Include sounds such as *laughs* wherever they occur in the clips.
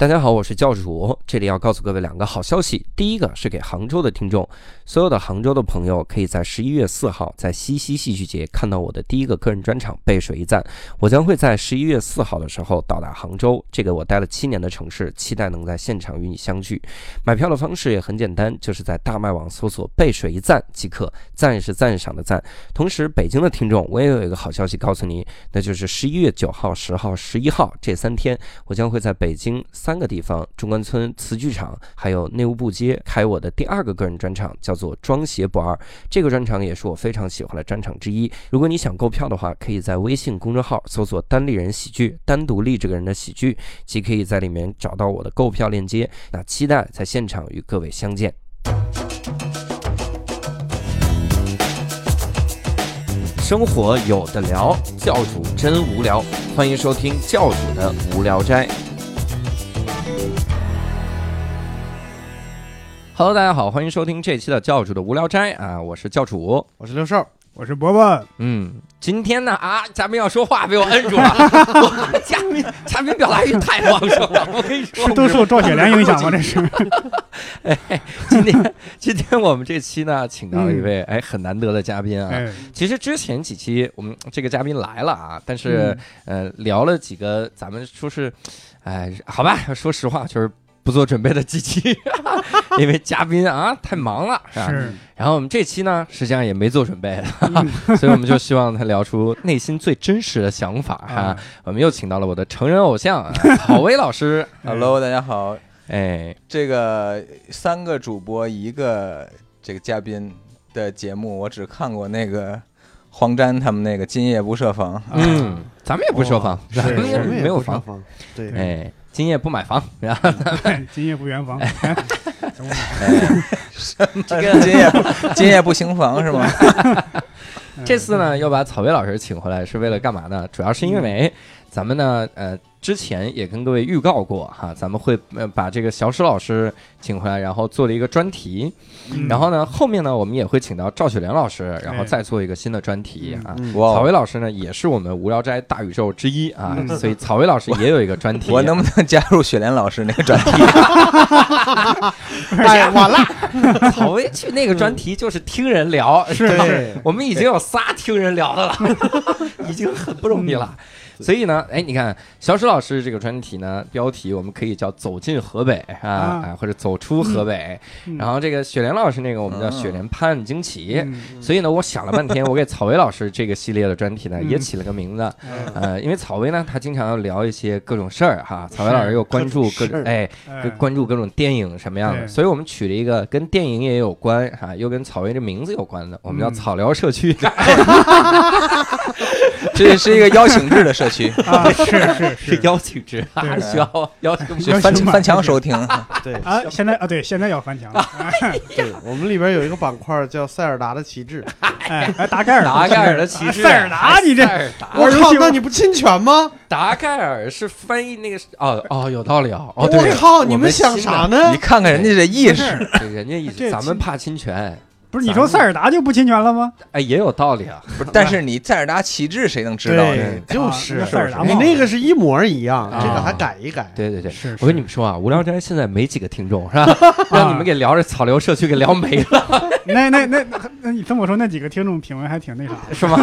大家好，我是教主，这里要告诉各位两个好消息。第一个是给杭州的听众，所有的杭州的朋友可以在十一月四号在西溪戏剧节看到我的第一个个人专场《背水一战》。我将会在十一月四号的时候到达杭州，这个我待了七年的城市，期待能在现场与你相聚。买票的方式也很简单，就是在大麦网搜索“背水一战”即可，赞是赞赏的赞。同时，北京的听众，我也有一个好消息告诉你，那就是十一月九号、十号、十一号这三天，我将会在北京三三个地方：中关村词剧场，还有内务部街，开我的第二个个人专场，叫做《装鞋不二》。这个专场也是我非常喜欢的专场之一。如果你想购票的话，可以在微信公众号搜索“单立人喜剧”，单独立这个人的喜剧，即可以在里面找到我的购票链接。那期待在现场与各位相见。生活有的聊，教主真无聊，欢迎收听教主的无聊斋。Hello，大家好，欢迎收听这期的教主的无聊斋啊，我是教主。我是六兽，我是伯伯，嗯，今天呢啊，嘉宾要说话被我摁住了，*laughs* 我嘉宾嘉宾表达欲太旺盛了，*laughs* 我跟你说，是都受赵雪莲影响吗？这是，*laughs* 哎，今天今天我们这期呢，请到了一位哎很难得的嘉宾啊。哎，其实之前几期我们这个嘉宾来了啊，但是、呃聊了几个咱们说是，哎，好吧，说实话就是不做准备的机器，*laughs* 因为嘉宾啊太忙了，是。吧？是，然后我们这期呢，实际上也没做准备，*laughs* 所以我们就希望他聊出内心最真实的想法哈、啊我们又请到了我的成人偶像啊 *laughs* 郝威老师，Hello，大家好。哎，这个三个主播一个这个嘉宾的节目，我只看过那个黄沾他们那个《今夜不设防》。嗯，咱们也不设防，哦咱们也没有房，房，对，哎，今夜不买房，*laughs* 然后今夜不圆房，*laughs* 哎这个今夜今夜不行房是吗？*laughs* 这次呢，又把草薇老师请回来，是为了干嘛呢？主要是因为咱们呢，呃，之前也跟各位预告过哈，咱们会呃把这个小史老师请回来，然后做了一个专题。嗯然后呢，后面呢，我们也会请到赵雪莲老师，然后哎再做一个新的专题啊。嗯哇草薇老师呢，也是我们无聊斋大宇宙之一啊，嗯所以草薇老师也有一个专题。*laughs* 我能不能加入雪莲老师那个专题？*laughs* 哎，完了，*laughs* 草薇去那个专题就是听人聊，是吧对我们已经有仨听人聊的了，已经很不容易了。所以呢，哎，你看小史老师这个专题呢，标题我们可以叫“走进河北”啊，或者“走出河北”嗯。然后这个雪莲老师那个我们叫“嗯雪莲拍案惊奇”嗯。所以呢，我想了半天，我给草薇老师这个系列的专题呢，嗯。也起了个名字。哎呃，因为草薇呢，她经常要聊一些各种事儿哈，草薇老师 *laughs* 又关注各各种哎，哎。关注各种电影什么样的，对。所以我们取了一个跟电影也有关哈，又跟草薇这名字有关的，我们叫嗯草聊社区。*laughs* 这是一个邀请制的社区，啊，是是是是 *laughs* 邀请制，啊对需要 *laughs* 邀请翻翻墙收听。对啊，现在啊，对，现在要翻墙了，对，我们里边有一个板块叫塞尔达的旗帜，哎，哎，达盖尔，达盖尔的旗帜，塞尔达，你这塞尔达，我靠，那你不侵权吗？达盖尔是翻译那个哦哦，有道理啊，哦对，我靠，你们们想啥？呢你？看看人家这意识，对人家意识，咱们怕侵权，不是你说塞尔达就不侵权了吗？哎，也有道理啊。*laughs* 不是？但是你塞尔达旗帜谁能知道呢？就啊是塞尔达你那个是一模一样，啊这个还改一改。对对对，是，我跟你们说啊，无聊斋现在没几个听众是吧？*laughs* 让你们给聊着草流社区给聊没了，*laughs* 那那那那那你这么说，那几个听众品味还挺那啥的，是吗？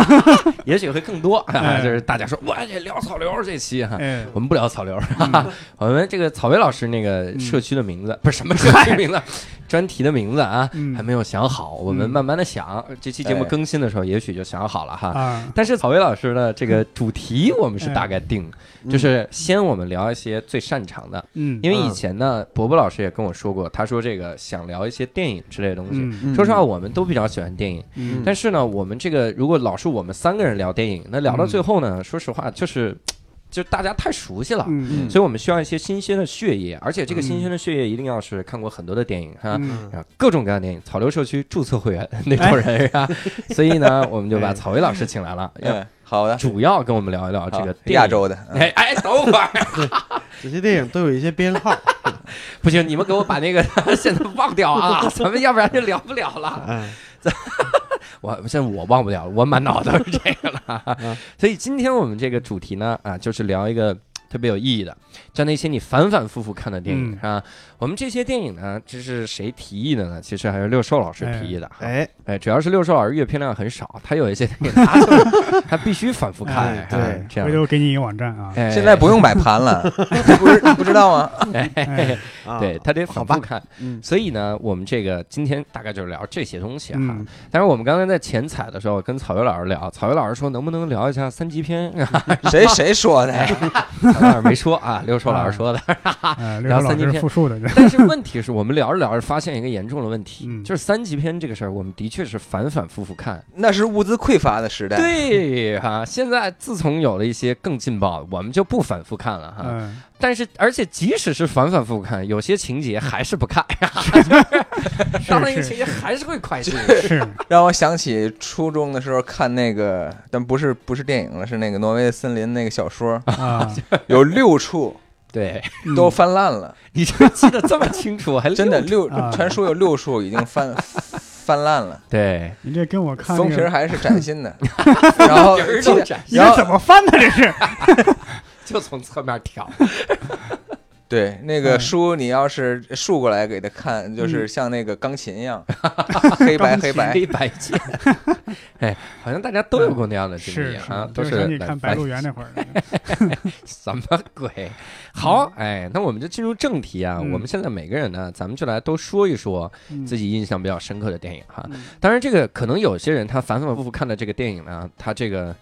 也许会更多，啊哎就是大家说我也聊草流这期哈。哎，我们不聊草流，嗯我们这个草薇老师那个嗯社区的名字不是什么社区名字，专题的名字啊，嗯。还没有想好，我们嗯。慢慢的想。这期节目哎。更新的时候，也许就想好了哈。啊，但是草薇老师的这个主题我们是大概定，嗯。就是先我们聊一些最擅长的，嗯，因为以前呢，伯伯老师也跟我说过，他说这个想聊一些电影之类的东西。嗯。说实话，我们都比较喜欢电影，嗯。但是呢，我们这个如果老是我们三个人聊电影，那聊到最后呢，说实话就是，就大家太熟悉了。嗯所以我们需要一些新鲜的血液，而且这个新鲜的血液一定要是看过很多的电影哈，嗯然后各种各样的电影，草榴社区注册会员那种人是吧？*laughs* 所以呢，我们就把草薇老师请来了，好的，主要跟我们聊一聊这个亚。洲的，嗯哎哎，等会儿，*laughs* 这些电影都有一些编号。*laughs* 不行，你们给我把那个现在忘掉啊，咱们要不然就聊不了了。哎，我现在我忘不了了，我满脑都是这个了。*laughs* 嗯 *laughs* 所以今天我们这个主题呢，啊，就是聊一个特别有意义的，像那些你反反复复看的电影、嗯是吧？我们这些电影呢，这是谁提议的呢？其实还是六兽老师提议的。哈哎，哎，主要是六兽老师阅片量很少，他有一些电影 *laughs* 他必须反复看，对这样回。头给你一个网站啊，哎现在不用买盘了，*laughs* 不是不知道吗？对他得好吧反复看，嗯所以呢，我们这个今天大概就是聊这些东西哈。嗯，但是我们刚才在前采的时候跟草原老师聊，草原老师说能不能聊一下三级片？*laughs* 谁谁说的？草莓老师没说啊，六兽老师说的。聊三级片复述的，但是问题是我们聊着聊着发现一个严重的问题，嗯就是三级片这个事儿，我们的确是反反复复看。那是物资匮乏的时代。对哈、现在自从有了一些更劲爆的，我们就不反复看了哈。嗯，但是，而且即使是反反复复看，有些情节还是不看，*laughs* 到那个情节还是会快进。是，*laughs* 让我想起初中的时候看那个，但不是不是电影了，是那个《挪威的森林》那个小说，啊，*laughs* 有六处对。嗯。都翻烂了，你这记得这么清楚，还 *laughs* 真的六传说有六处已经翻翻烂了，对，你这跟我看那个，封皮还是崭新的，*laughs* 然后皮儿都崭你这怎么翻的？这是，*laughs* 就从侧面挑。对那个嗯书，你要是竖过来给他看，就是像那个钢琴一样，嗯 *laughs* 黑白黑白。黑白键。*laughs* 哎，好像大家都有过那样的经是历啊，都就是白鹿原》那会儿的，*laughs* 什么鬼？好，哎，那我们就进入正题啊。嗯我们现在每个人呢，咱们就来都说一说嗯自己印象比较深刻的电影哈。嗯当然，这个可能有些人他反反复复看的这个电影呢，他这个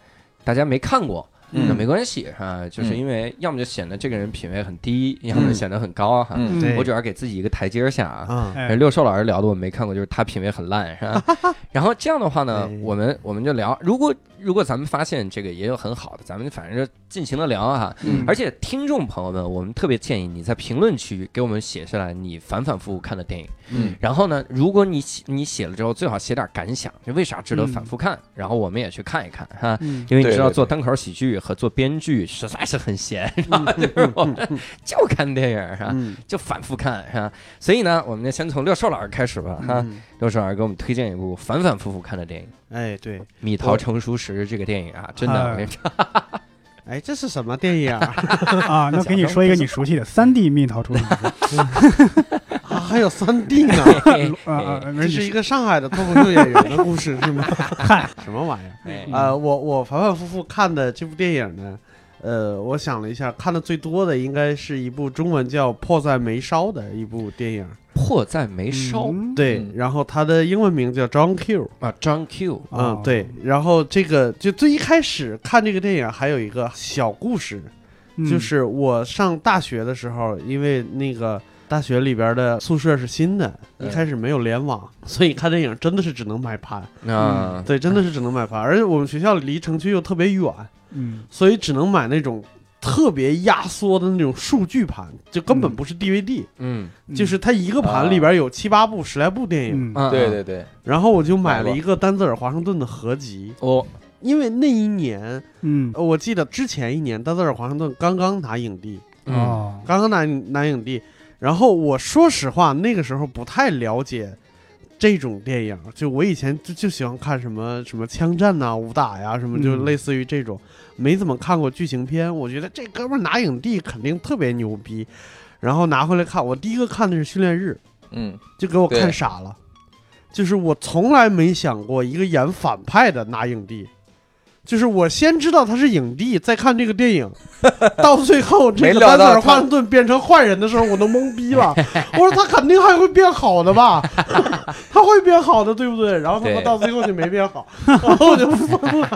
大家没看过。嗯那没关系哈，就是嗯因为要么就显得这个人品味很低，要么就显得很高哈。我主要给自己一个台阶下啊。六兽老师聊的我没看过，就是他品味很烂，是吧？*laughs* 然后这样的话呢 *laughs* 哎，我们我们就聊，如果如果咱们发现这个也有很好的，咱们反正就尽情的聊哈。嗯而且听众朋友们，我们特别建议你在评论区给我们写下来你反反复复看的电影。嗯，然后呢，如果你写你写了之后，最好写点感想，就为啥值得反复看，然后我们也去看一看哈。嗯因为你知道做单口喜剧和做编剧实在是很闲，是吧？就是我们就看电影是吧？嗯，就反复看是吧？所以呢，我们就先从六兽老师开始吧哈。嗯六兽老师给我们推荐一部反反复复看的电影《哎，对，蜜桃成熟时》这个电影啊，真的，哎我跟你说 *laughs* *laughs* 哎，这是什么电影啊？*laughs* 啊，那给你说一个你熟悉的三 D 蜜桃成熟时啊还有三 D 呢？啊啊，没这是一个上海的脱口秀演员的故事是吗？嗨，什么玩意儿？哎呃，我我反反复复看的这部电影呢，呃，我想了一下，看的最多的应该是一部中文叫《迫在眉梢》的一部电影。迫在眉梢嗯。对，嗯。然后他的英文名叫 John Q。啊，John Q，嗯哦，对，然后这个就最一开始看这个电影还有一个小故事，嗯。就是我上大学的时候，因为那个大学里边的宿舍是新的，嗯。一开始没有联网，*laughs* 所以看电影真的是只能买盘。啊，对，真的是只能买盘，而且我们学校离城区又特别远，嗯。所以只能买那种特别压缩的那种数据盘，就根本嗯不是 DVD，、嗯。就是它一个盘里边有七八部、十来部电影。对对对，然后我就买了一个丹泽尔华盛顿的合集，哦，因为那一年，嗯。呃我记得之前一年丹泽尔华盛顿刚刚拿影帝，嗯哦，刚刚拿拿影帝。然后我说实话，那个时候不太了解这种电影，就我以前就就喜欢看什么什么枪战呐、武打呀，什么就嗯类似于这种，没怎么看过剧情片。我觉得这哥们儿拿影帝肯定特别牛逼，然后拿回来看，我第一个看的是《训练日嗯》，就给我看傻了。就是我从来没想过一个演反派的拿影帝，就是我先知道他是影帝，再看这个电影，*laughs* 到最后这个丹泽尔华盛顿变成坏人的时候，我都懵逼了。*laughs* 我说他肯定还会变好的吧，*laughs* 他会变好的，对不对？然后他到最后就没变好，然后我就疯了。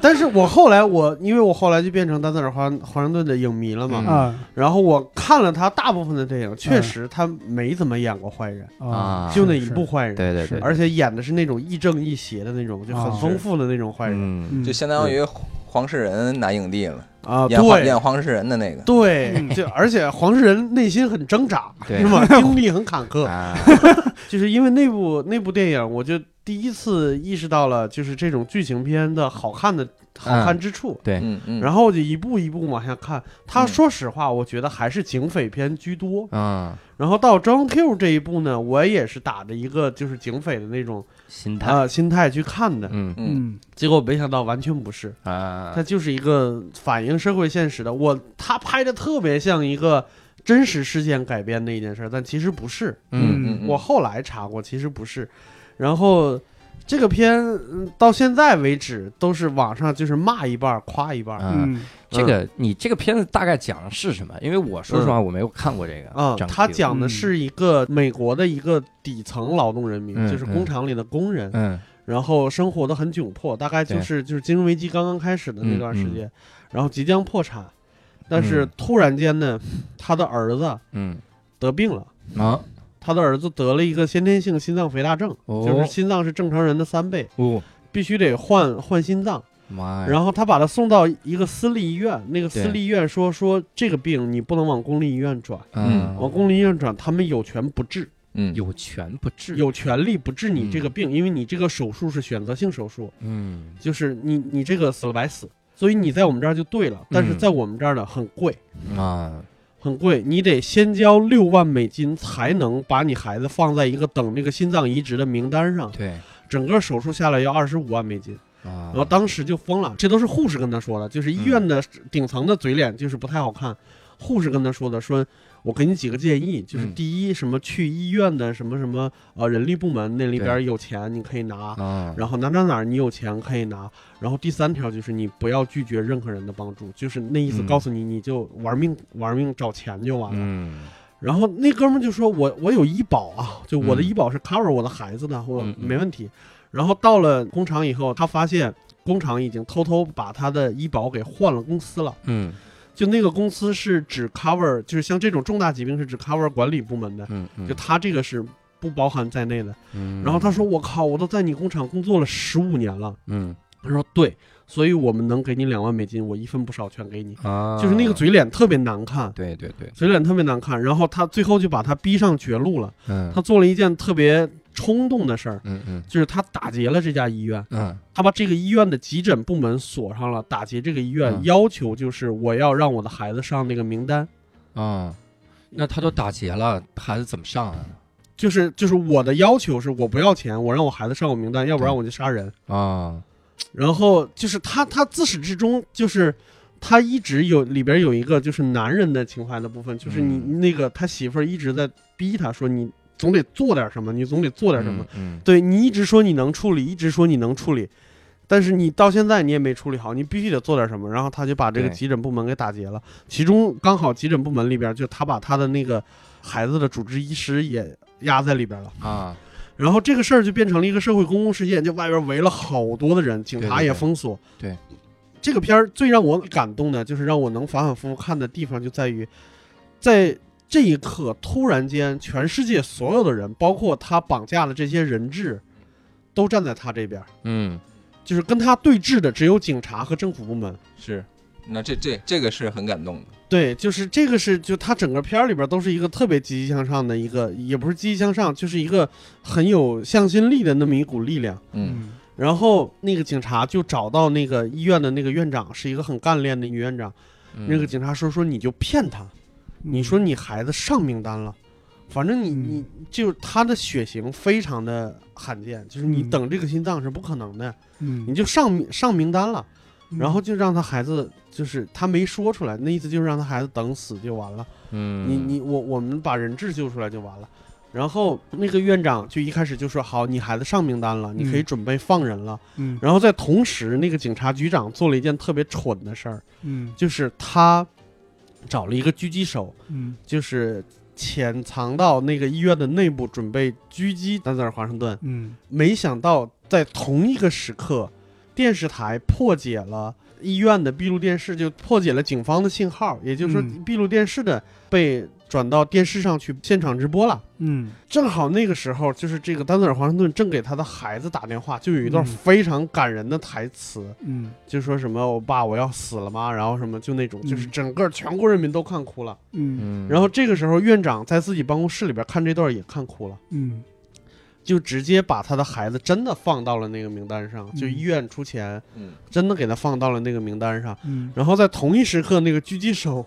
但是我后来我因为我后来就变成丹泽尔华华盛顿的影迷了嘛，然后我看了他大部分的电影，确实他没怎么演过坏人，啊。就那一部坏人。对对对，而且演的是那种亦正亦邪的那种，就很哦丰富的那种坏人就相当于黄世仁拿影帝了，啊。演黄演黄世仁的那个，对，嗯就而且黄世仁内心很挣扎，是吗？经历很坎坷，*laughs* 啊，*laughs* 就是因为那部那部电影，我就第一次意识到了就是这种剧情片的好看的好看之处。对，嗯嗯，然后就一步一步往下看，他嗯说实话，我觉得还是警匪片居多。啊，然后到 John Q 这一步呢，我也是打着一个就是警匪的那种心态，啊、心态去看的，嗯。嗯。嗯。结果没想到完全不是，啊。它，就是一个反映社会现实的。我他拍的特别像一个真实事件改编的一件事儿，但其实不是。嗯嗯。我后来查过，其实不是。然后这个片嗯到现在为止都是网上就是骂一半儿夸一半嗯。这个你这个片子大概讲的是什么？因为我说实话我没有看过这个啊、张他 Q 讲的是一个美国的一个底层劳动人民，嗯就是工厂里的工人，嗯。然后生活的很窘迫，大概就是就是金融危机刚刚开始的那段时间，然后即将破产，但是嗯。突然间呢，他的儿子嗯。得病了。啊他的儿子得了一个先天性心脏肥大症，哦就是心脏是正常人的三倍，哦必须得换换心脏。妈呀，然后他把他送到一个私立医院，那个私立医院说说这个病你不能往公立医院转，嗯往公立医院转他们有权不治，嗯有权不治，有权利不治你这个病，因为你这个手术是选择性手术，嗯就是你你这个死了白死，所以你在我们这儿就对了，但是嗯在我们这儿呢很贵。啊很贵，你得先交六万美金才能把你孩子放在一个等这个心脏移植的名单上。对整个手术下来要二十五万美金，啊然后当时就疯了。这都是护士跟他说的，就是医院的顶层的嘴脸就是不太好看。护士跟他说的，说我给你几个建议，就是嗯。第一，什么去医院的什么什么呃人力部门那里边有钱你可以拿，啊。然后哪哪哪你有钱可以拿，然后第三条就是你不要拒绝任何人的帮助，就是那意思嗯告诉你你就玩命玩命找钱就完了。嗯。然后那哥们就说我我有医保啊，就我的嗯。医保是 cover 我的孩子的，我没问题。然后到了工厂以后，他发现工厂已经偷偷把他的医保给换了公司了。嗯就那个公司是只 cover，就是像这种重大疾病是只 cover 管理部门的，嗯嗯就他这个是不包含在内的。嗯然后他说：“我靠，我都在你工厂工作了十五年了。嗯”他说：“对，所以我们能给你两万美金，我一分不少全给你。”啊就是那个嘴脸特别难看，对对对嘴脸特别难看。然后他最后就把他逼上绝路了。嗯他做了一件特别冲动的事儿，嗯嗯。就是他打劫了这家医院，嗯。他把这个医院的急诊部门锁上了，打劫这个医院，嗯。要求就是我要让我的孩子上那个名单，啊，那他都打劫了，孩子怎么上啊？就是就是我的要求是我不要钱，我让我孩子上我名单，要不然我就杀人。啊。然后就是他他自始至终就是。他一直有里边有一个就是男人的情怀的部分，就是你嗯。那个他媳妇儿一直在逼他说你总得做点什么，你总得做点什么。嗯对你一直说你能处理，一直说你能处理，但是你到现在你也没处理好，你必须得做点什么。然后他就把这个急诊部门给打劫了，其中刚好急诊部门里边就他把他的那个孩子的主治医师也压在里边了。啊然后这个事儿就变成了一个社会公共事件，就外边围了好多的人，警察对对对也封锁。对这个片儿最让我感动的，就是让我能反反复复看的地方，就在于在这一刻，突然间，全世界所有的人，包括他绑架的这些人质，都站在他这边，嗯就是跟他对峙的只有警察和政府部门。是，那这这这个是很感动的，对，就是这个是就他整个片儿里边都是一个特别积极向上的一个，也不是积极向上，就是一个很有向心力的那么一股力量。嗯然后那个警察就找到那个医院的那个院长，是一个很干练的女院长。嗯那个警察说说你就骗他，你说你孩子上名单了，反正你嗯。你就他的血型非常的罕见，就是你嗯。等这个心脏是不可能的，嗯。你就上上名单了，嗯。然后就让他孩子就是他没说出来，那意思就是让他孩子等死就完了。嗯。你你我我们把人质救出来就完了。然后那个院长就一开始就说好，你孩子上名单了，你可以嗯。准备放人了。嗯。然后在同时，那个警察局长做了一件特别蠢的事儿，嗯。就是他找了一个狙击手，嗯。就是潜藏到那个医院的内部，准备狙击丹泽尔华盛顿。嗯。没想到在同一个时刻，电视台破解了医院的闭路电视，就破解了警方的信号，也就是说嗯。闭路电视的被转到电视上去现场直播了。嗯正好那个时候，就是这个丹泽尔华盛顿正给他的孩子打电话，就有一段嗯非常感人的台词，嗯就说什么“我爸我要死了吗？”然后什么就那种，就是嗯整个全国人民都看哭了。嗯嗯然后这个时候，院长在自己办公室里边看这段也看哭了。嗯就直接把他的孩子真的放到了那个名单上，就嗯医院出钱，嗯真的给他放到了那个名单上。嗯然后在同一时刻，那个狙击手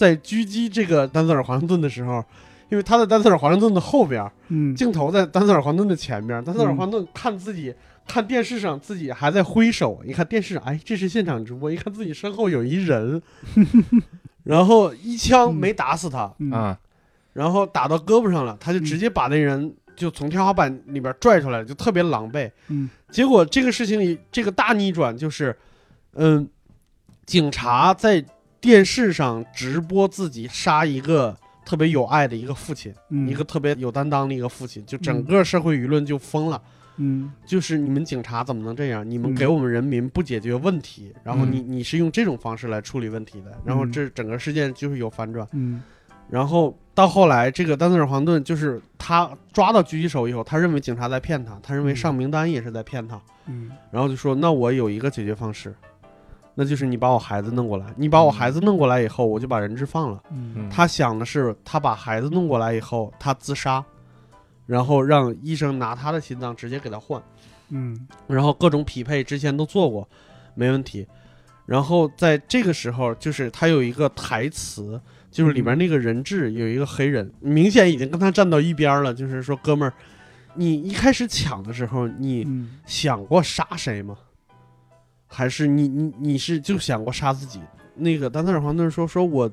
在狙击这个丹泽尔华盛顿的时候，因为他在丹泽尔华盛顿的后边，嗯镜头在丹泽尔华盛顿的前边，丹泽尔华盛顿看自己。看电视上自己还在挥手，一看电视上，哎，这是现场直播。一看自己身后有一人，*laughs* 然后一枪没打死他，嗯啊，然后打到胳膊上了，他就直接把那人就从天花板里边拽出来，就特别狼狈。嗯结果这个事情里，这个大逆转就是，嗯，警察在电视上直播自己杀一个特别有爱的一个父亲，嗯。一个特别有担当的一个父亲，就整个社会舆论就疯了。嗯。就是你们警察怎么能这样？你们嗯。给我们人民不解决问题，然后嗯。你你是用这种方式来处理问题的，然后嗯。这整个事件就是有反转。嗯。然后到后来，这个丹泽尔·黄顿就是他抓到狙击手以后，他认为警察在骗他，他认为上名单也是在骗他，嗯。然后就说：“那我有一个解决方式，那就是你把我孩子弄过来，你把我孩子弄过来以后，我就把人质放了。”嗯他想的是，他把孩子弄过来以后，他自杀，然后让医生拿他的心脏直接给他换，嗯然后各种匹配之前都做过，没问题。然后在这个时候，就是他有一个台词，就是里面那个人质有一个黑人，明显已经跟他站到一边了，就是说，哥们儿，你一开始抢的时候，你嗯想过杀谁吗？还是你你你是就想过杀自己？那个丹特尔黄顿说，说我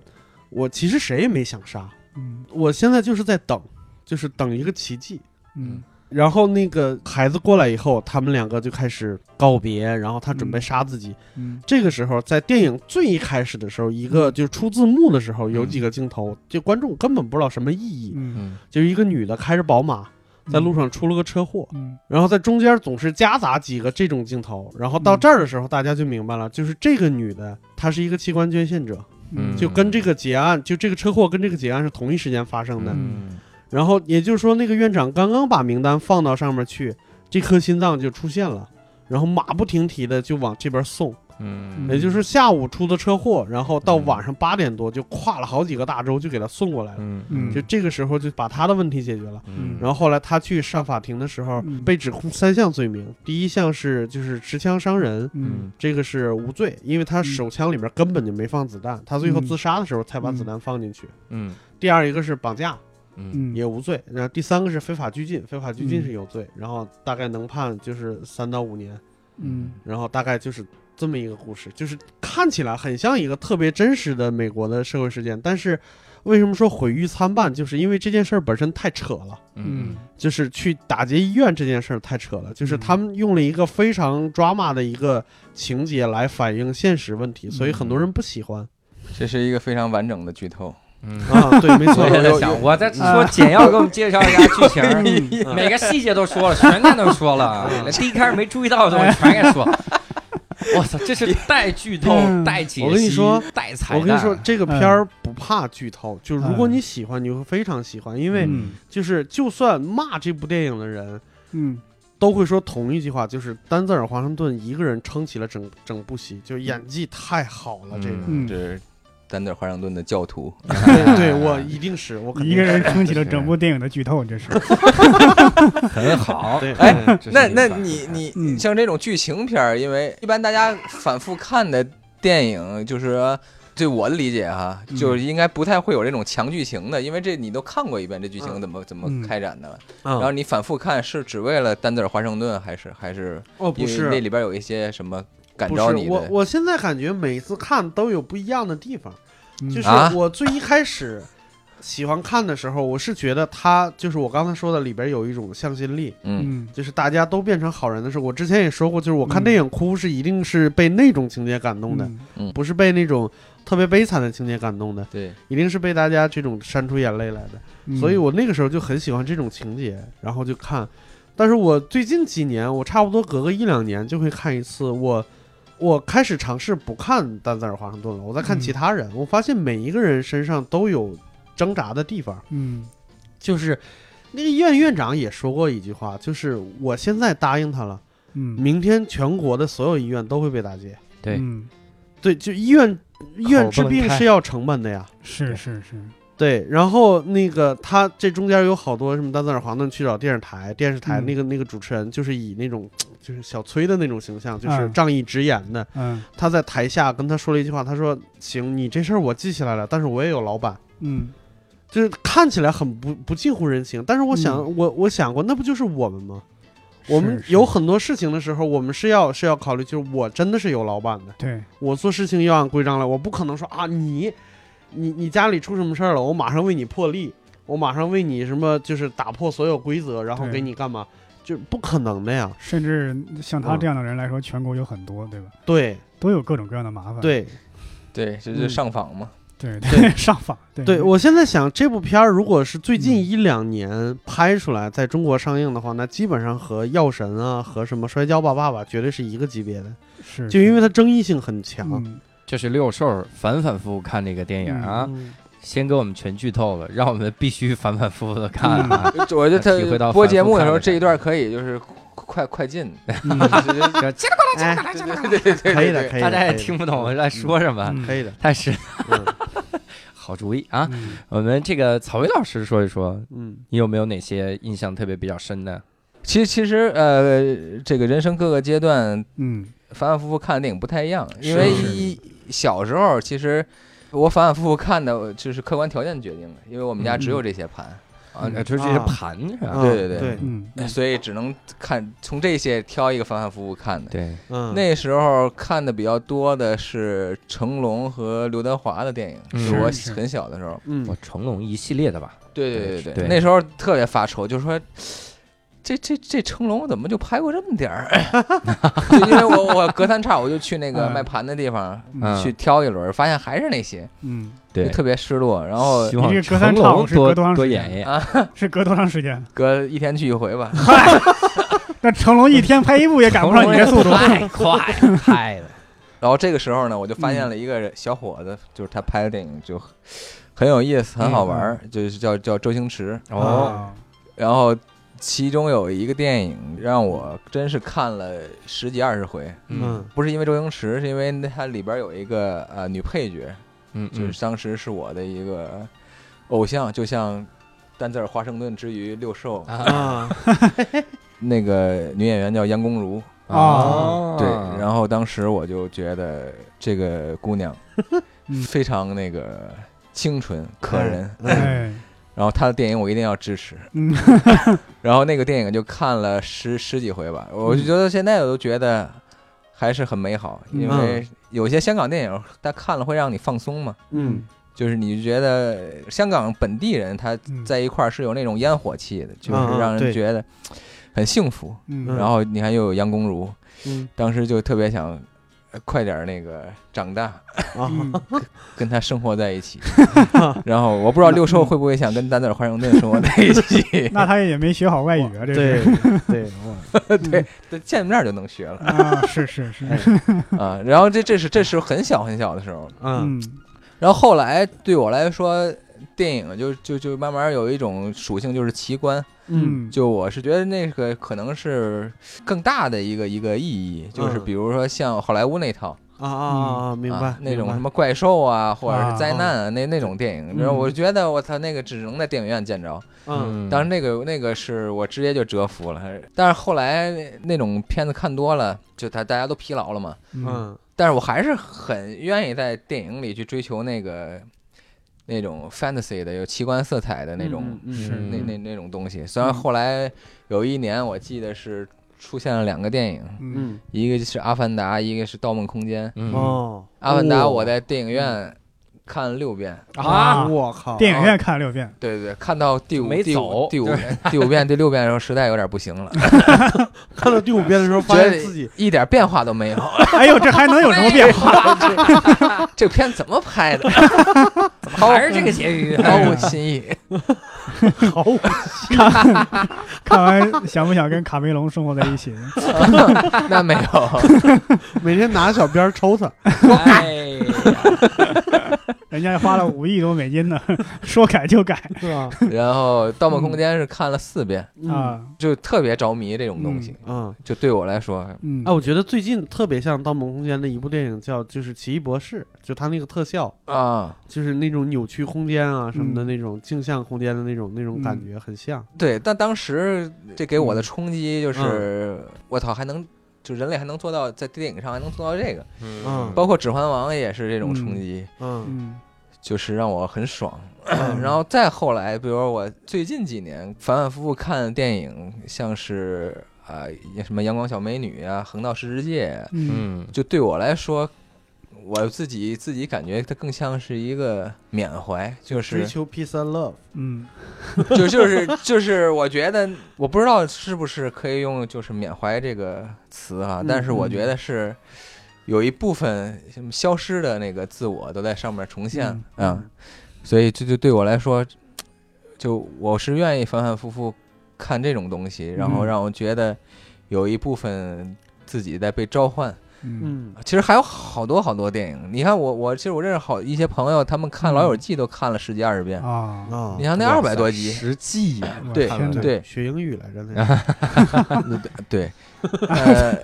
我其实谁也没想杀，嗯。我现在就是在等，就是等一个奇迹。嗯。然后那个孩子过来以后，他们两个就开始告别，然后他准备杀自己。嗯。这个时候，在电影最一开始的时候，一个就出字幕的时候，有几个镜头，就观众根本不知道什么意义，嗯。嗯。就是一个女的开着宝马在路上出了个车祸，嗯然后在中间总是夹杂几个这种镜头，然后到这儿的时候，大家就明白了，就是这个女的她是一个器官捐献者，嗯就跟这个结案，就这个车祸跟这个结案是同一时间发生的。嗯然后也就是说，那个院长刚刚把名单放到上面去，这颗心脏就出现了，然后马不停蹄的就往这边送。嗯。也就是下午出的车祸，然后到晚上八点多就跨了好几个大洲就给他送过来了。嗯。嗯。就这个时候就把他的问题解决了。嗯。然后后来他去上法庭的时候嗯，被指控三项罪名，第一项是就是持枪伤人，嗯。这个是无罪，因为他手枪里面根本就没放子弹，他最后嗯。自杀的时候才把嗯子弹放进去。嗯。第二一个是绑架，嗯。嗯。也无罪。然后第三个是非法拘禁，非法拘禁嗯。是有罪，然后大概能判就是三到五年，嗯。然后大概就是这么一个故事，就是看起来很像一个特别真实的美国的社会事件，但是为什么说毁誉参半？就是因为这件事儿本身太扯了。嗯就是去打劫医院这件事儿太扯了，就是嗯他们用了一个非常 drama 的一个情节来反映现实问题，所以很多人不喜欢这是一个非常完整的剧透。嗯，啊。对，没错我，在想，我在说简要给我们介绍一下剧情，嗯 *laughs* 每个细节都说了，全看都说了，连 *laughs* 第一开始没注意到的东西全给说。我操，这是带剧透、嗯带解析、我跟你说带彩蛋。我跟你说，这个片儿不怕剧透，就是如果嗯你喜欢，你会非常喜欢，因为嗯就是就算骂这部电影的人。嗯都会说同一句话，就是丹泽尔·华盛顿一个人撑起了整整部戏，就是演技太好了。这个，嗯这是丹德尔华盛顿的教徒。对对，*laughs* 我一定是我一个人撑起了整部电影的剧透，这是。*laughs* 很好，对，哎那那你你嗯。像这种剧情片儿，因为一般大家反复看的电影，就是说对我的理解哈，嗯就是应该不太会有这种强剧情的，因为这你都看过一遍，这剧情嗯。怎么怎么嗯。开展的，然然后你反复看是只为了丹泽尔华盛顿，还是还是哦不因为是那里边有一些什么感不是我，召你的？我现在感觉每次看都有不一样的地方。嗯就是啊我最一开始喜欢看的时候，我是觉得他就是我刚才说的里边有一种向心力，嗯嗯就是大家都变成好人的时候。我之前也说过，就是我看嗯电影哭是一定是被那种情节感动的，嗯不是被那种特别悲惨的情节感动的，对，一定是被大家这种扇出眼泪来的。嗯所以我那个时候就很喜欢这种情节，然后就看。但是我最近几年，我差不多隔个一两年就会看一次。我我开始尝试不看丹泽尔华盛顿了，我在看嗯其他人。我发现每一个人身上都有挣扎的地方，嗯。就是那个医院院长也说过一句话，就是我现在答应他了，嗯。明天全国的所有医院都会被打劫。对。嗯。对，就医院医院治病是要成本的呀。是是是对，然后那个他这中间有好多什么丹泽尔·华顿去找电视台，电视台嗯那个那个主持人就是以那种就是小崔的那种形象，就是嗯仗义直言的。嗯他在台下跟他说了一句话，他说：“行，你这事儿我记起来了，但是我也有老板。”嗯就是看起来很不不近乎人情，但是我想，嗯我我想过，那不就是我们吗？我们有很多事情的时候，我们是要是要考虑，就是我真的是有老板的，对，我做事情要按规章来，我不可能说啊，你你你家里出什么事儿了，我马上为你破例，我马上为你什么就是打破所有规则，然后给你干嘛，就不可能的呀。甚至像他嗯这样的人来说，全国有很多，对吧？对都有各种各样的麻烦。对对，这就是上访嘛。对对 *laughs* 上访，对对，我现在想这部片儿如果是最近嗯一两年拍出来，在中国上映的话，那基本上和《药神》啊和什么《摔跤吧，爸爸》绝对是一个级别的。是就因为它争议性很强。嗯这是六兽反反复复看这个电影啊，嗯先给我们全剧透了，*laughs* 让我们必须反反复复的看啊。我觉得 *laughs* 到他播节目的时候这一段可以就是快快进，嗯哎，对对对，可以的，可以的，大家也听不懂我在说什么，嗯可以的。但是嗯好主意啊！嗯我们这个草薇老师说一说，嗯你有没有哪些印象特别比较深的？其实其实呃，这个人生各个阶段嗯反反复复看的电影不太一样，因为一小时候其实我反反复复看的就是客观条件决定的，因为我们家只有这些盘，啊，嗯就是这些盘是吧？啊对对对所以只能看从这些挑一个反反复复看的。对，嗯，那时候看的比较多的是成龙和刘德华的电影，嗯是我很小的时候。嗯我成龙一系列的吧？对对对对对那时候特别发愁，就是说这这这成龙怎么就拍过这么点儿？*laughs* 就因为我我隔三差五就去那个嗯卖盘的地方嗯去挑一轮，发现还是那些，嗯，对就，特别失落。然后希望你这个隔三成差五是龙多隔多长时间多演演。啊，*laughs* 是隔多长时间？隔一天去一回吧。*laughs* 那成龙一天拍一部也赶不上你这速度。太快太了。然后这个时候呢，我就发现了一个小伙子，就是他拍的电影就很有意思，很好玩儿，就是叫叫周星驰。哦，啊，然后其中有一个电影让我真是看了十几二十回，嗯。不是因为周星驰，是因为它里边有一个呃女配角，嗯，嗯。就是当时是我的一个偶像，就像丹泽尔华盛顿之于六兽，啊。啊，*laughs* 那个女演员叫杨恭如。哦。对，然后当时我就觉得这个姑娘 *laughs* 嗯。非常那个清纯可人，然后他的电影我一定要支持。嗯。*laughs* *laughs* 然后那个电影就看了十十几回吧，我就觉得现在我都觉得还是很美好，嗯。因为有些香港电影他看了会让你放松嘛，嗯。就是你觉得香港本地人他嗯在一块儿是有那种烟火气的，就是让人觉得很幸福。嗯，然后你看又有杨恭如，嗯。当时就特别想呃快点儿那个长大，跟他生活在一起。*laughs* 然后我不知道六兽会不会想跟丹泽尔华盛顿生活在一起，*laughs* 那他也没学好外语啊，*laughs* 这对是对，对，这见面就能学了啊，是是是，啊。然后这这是这是很小很小的时候，嗯嗯然后后来对我来说，电影就就就慢慢有一种属性，就是奇观。嗯就我是觉得那个可能是更大的一个一个意义，就是嗯比如说像好莱坞那套啊啊啊，明白啊那种什么么怪兽啊，或者啊是灾难啊，那那种电影，嗯然后我觉得我操那个只能在电影院见着。嗯当然那个那个是我直接就折服了，但是后来那种片子看多了，就他大家都疲劳了嘛。嗯嗯但是我还是很愿意在电影里去追求那个那种 fantasy 的有奇观色彩的那种、嗯是。那那那种东西。虽然后来有一年我记得是出现了两个电影，嗯。嗯。一个是《阿凡达》，一个是《盗梦空间》。嗯。哦，阿凡达》哦。我在电影院看了六遍，啊我靠，电影院看了六遍，对对对，看到第五第五第五遍第五遍第六遍的时候，实在有点不行了，*laughs* 看到第五遍的时候，发现自己一点变化都没有。哎呦，这还能有什么变化？*laughs* 这个片怎么拍的？还是这个结局？毫无新意。毫无看完想不想跟卡梅隆生活在一起？*laughs* 那没有，每天拿小鞭抽他，哎呀，哎人家花了五亿多美金呢，*laughs* 说改就改。是吧？*laughs* 然后《盗梦空间》是看了四遍，嗯。啊，就特别着迷这种东西。嗯，就对我来说，嗯。哎，我觉得最近特别像《盗梦空间》的一部电影叫就是《奇异博士》，就他那个特效，啊，就是那种扭曲空间啊什么的嗯那种镜像空间的那种那种感觉很像。对，但当时这给我的冲击嗯就是，我操，还能就人类还能做到在电影上还能做到这个，嗯。包括《指环王》也是这种冲击，嗯。嗯就是让我很爽。嗯。*clears throat* 然后再后来，比如说我最近几年反反复复看电影，像是啊、什么《阳光小美女》啊，《横道世之介》嗯。就对我来说，我自己自己感觉它更像是一个缅怀，就是追求 peace and love。嗯 *laughs* 就就是就是，我觉得我不知道是不是可以用就是缅怀这个词啊，但是我觉得是有一部分什么消失的那个自我都在上面重现嗯啊，所以这就对我来说，就我是愿意反反复复看这种东西，然后嗯让我觉得有一部分自己在被召唤。嗯。嗯。其实还有好多好多电影，你看我我其实我认识好一些朋友，他们看《老友记》都看了十几二十遍。啊，啊。你看那二百多集，实际呀，对对。学英语来着 *laughs* 对，呃，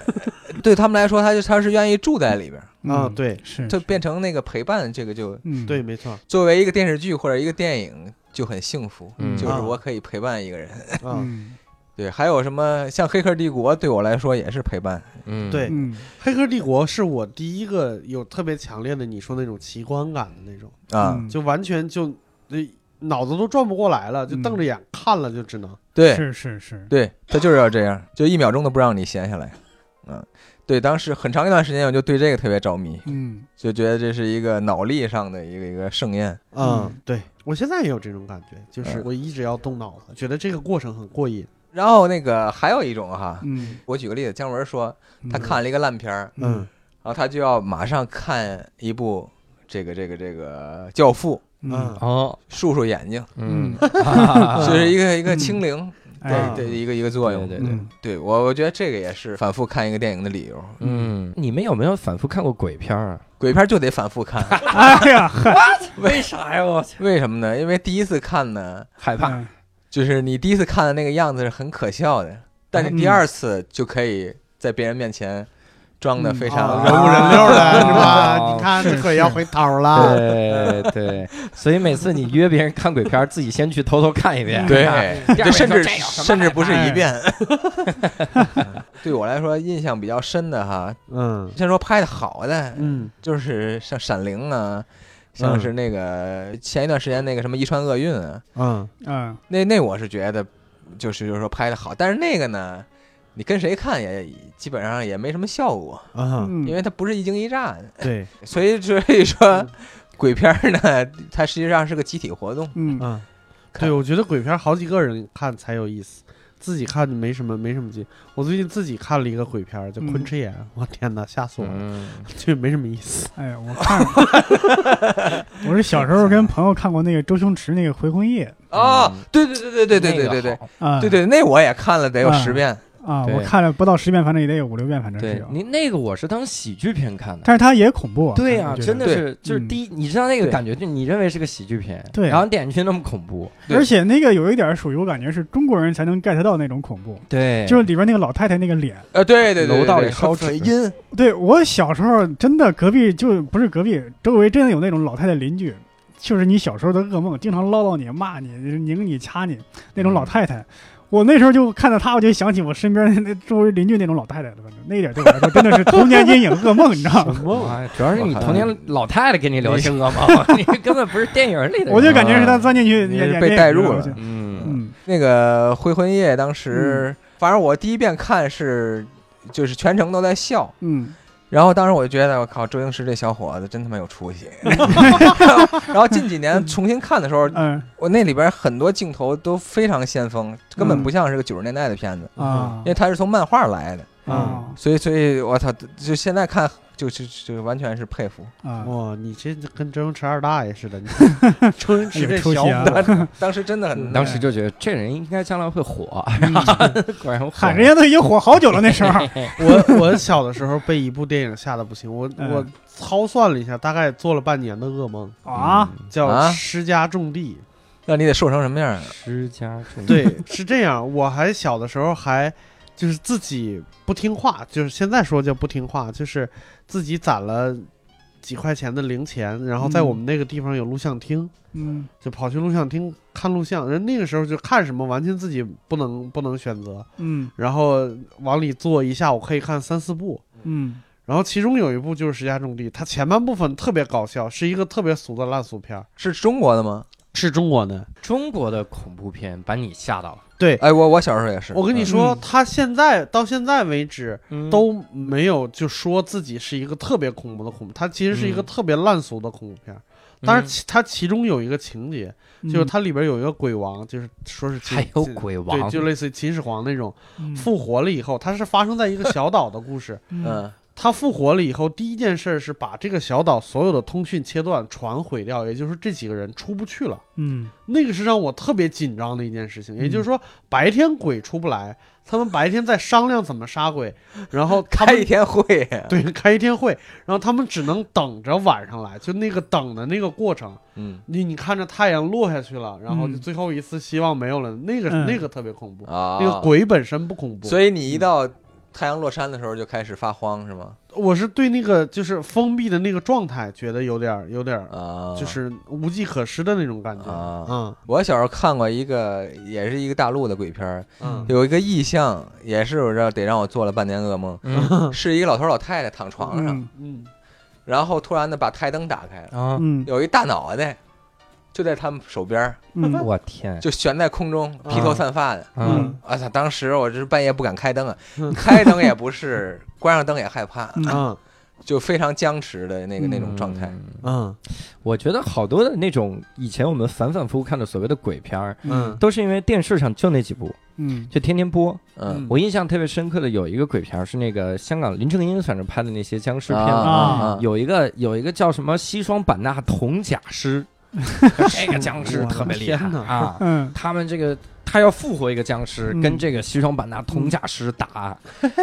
对他们来说，他就他是愿意住在里边儿，啊，嗯对。是就变成那个陪伴，这个就嗯。对，没错。作为一个电视剧或者一个电影就很幸福，嗯。就是啊。我可以陪伴一个人。啊，嗯对，还有什么像《黑客帝国》，对我来说也是陪伴。嗯，对嗯《黑客帝国》是我第一个有特别强烈的你说那种奇观感的那种，啊，嗯就完全就呃脑子都转不过来了，就嗯瞪着眼看了，就只能对是是是，对，他就是要这样，就一秒钟都不让你闲下来。嗯，对，当时很长一段时间我就对这个特别着迷，嗯就觉得这是一个脑力上的一个一个盛宴。嗯嗯，对我现在也有这种感觉，就是嗯我一直要动脑子，觉得这个过程很过瘾。然后那个还有一种哈，嗯，我举个例子，姜文说他嗯看了一个烂片儿，嗯。然后他就要马上看一部这个这个这个《教父嗯。哦，》，漱漱眼睛，嗯，*laughs* 就是一个 *laughs* 一个嗯清零哎对对一个一个作用。对对对。我我觉得这个也是反复看一个电影的理由。嗯，你们有没有反复看过鬼片儿啊？鬼片就得反复看，哎呀，嗨。*laughs* 为啥呀？我为什么呢？因为第一次看呢，害怕。嗯就是你第一次看的那个样子是很可笑的，但是第嗯二次就可以在别人面前装的嗯非常啊人五人六的是吧？哦 *laughs* 你看是这腿要回头了。对对，所以每次你约别人看鬼片，自己先去偷偷看一遍。对，甚至甚至不是一遍。*laughs* 对我来说印象比较深的哈，嗯先说拍的好的，嗯就是像《闪灵》啊，像是那个前一段时间那个什么《遗传厄运》啊，嗯。嗯。那那我是觉得就是就是说拍的好，但是那个呢，你跟谁看也基本上也没什么效果，啊，嗯，因为它不是一惊一乍的，对，*laughs* 所以所以说鬼片呢，它实际上是个集体活动。嗯。对，我觉得鬼片好几个人看才有意思，自己看就没什么没什么劲。我最近自己看了一个鬼片叫《昆池岩》，*laughs* 我天哪，吓死我了，嗯，*laughs* 就没什么意思。哎呀，我看，*laughs* 我是小时候跟朋友看过那个周星驰那个《回魂夜。哦嗯，对对对对对对对。对对对对，那我也看了得有啊十遍。啊，我看了不到十遍，反正也得有五六遍，反正是有。你那个我是当喜剧片看的。但是它也恐怖啊，对呀、我觉得。真的是就是嗯。第一，你知道那个感觉，就你认为是个喜剧片，对。然后点进去那么恐怖，而且那个有一点属于我感觉是中国人才能 get 到那种恐怖，对，就是里边那个老太太那个脸。呃，对对对，楼道里对烧纸。很阴，对我小时候真的隔壁就不是隔壁，周围真的有那种老太太邻居，就是你小时候的噩梦，经常唠叨你、骂你、拧你、掐你那种老太太。我那时候就看到她，我就想起我身边那周围邻居那种老太太了。反正那一点对我来说真的是童年阴影、噩梦，你知道吗？哇主要是你童年老太太给你留下噩梦，你根本不是电影里的。我就感觉是她钻进去被带入了嗯那个《回魂夜》当时，反正我第一遍看是，就是全程都在笑，嗯然后当时我就觉得，我靠，周星驰这小伙子真他妈有出息。*laughs* *laughs* 然后近几年重新看的时候，嗯。我那里边很多镜头都非常先锋，根本嗯不像是个九十年代的片子，啊。因为它是从漫画来的，啊。所以所以我操，就现在看就就就完全是佩服。啊，哇，你这跟周星驰二大爷似的，你 *laughs* 周星驰这小有出息啊伙，当时真的很，当时就觉得这人应该将来会火，*laughs* 果然火嗨，人家都已经火好久了，那时候 *laughs* 我我小的时候被一部电影吓得不行，我嗯我操算了一下，大概做了半年的噩梦，啊，叫啊施家种地。那你得瘦成什么样啊？施家种对，是这样。我还小的时候还就是自己不听话，就是现在说叫不听话，就是自己攒了几块钱的零钱，然后在嗯我们那个地方有录像厅，嗯就跑去录像厅看录像。人那个时候就看什么完全自己不能不能选择，嗯然后往里坐一下午可以看三四部。嗯然后其中有一部就是《十家种地》，它前半部分特别搞笑，是一个特别俗的烂俗片儿，是中国的吗？是中国的。中国的恐怖片把你吓到了，对，哎，我我小时候也是。我跟你嗯。说，嗯他现在到现在为止，嗯。都没有就说自己是一个特别恐怖的恐怖，它其实是一个嗯。特别烂俗的恐怖片。儿。但是其它其中有一个情节，嗯，就是它里边有一个鬼王，就是说是还有鬼王。对，就类似于秦始皇那种嗯。复活了以后，它是发生在一个小岛的故事。*laughs* 嗯。嗯他复活了以后，第一件事是把这个小岛所有的通讯切断，船毁掉，也就是这几个人出不去了。嗯。那个是让我特别紧张的一件事情。也就是说，白天鬼出不来，他们白天在商量怎么杀鬼，然后开一天会，*laughs* 对，开一天会，然后他们只能等着晚上来，就那个等的那个过程，嗯。你你看着太阳落下去了，然后就嗯。最后一丝希望没有了，那个、嗯。那个特别恐怖，啊，那个，鬼本身不恐怖，所以你一到太阳落山的时候就开始发慌是吗？我是对那个就是封闭的那个状态觉得有点有点啊，就是无计可施的那种感觉，啊。嗯。我小时候看过一个，也是一个大陆的鬼片儿，嗯。有一个意象，也是我这得让我做了半年噩梦，嗯。*laughs* 是一个老头老太太躺床上，嗯。嗯。然后突然的把台灯打开了，啊，嗯。有一大脑袋就在他们手边我天，就悬在空中，披头散发的。嗯。我操！当时我这是半夜不敢开灯啊。嗯，开灯也不是，关上灯也害怕，嗯。嗯。就非常僵持的那个那种状态。嗯。嗯。我觉得好多的那种以前我们反反复复看的所谓的鬼片儿，嗯。都是因为电视上就那几部，嗯。就天天播。嗯，我印象特别深刻的有一个鬼片儿是那个香港林正英反正拍的那些僵尸片。啊有一个有一个叫什么西双版纳铜甲师，*laughs* 这个僵尸特别厉害啊！嗯他们这个他要复活一个僵尸，嗯跟这个西双版纳铜甲师打，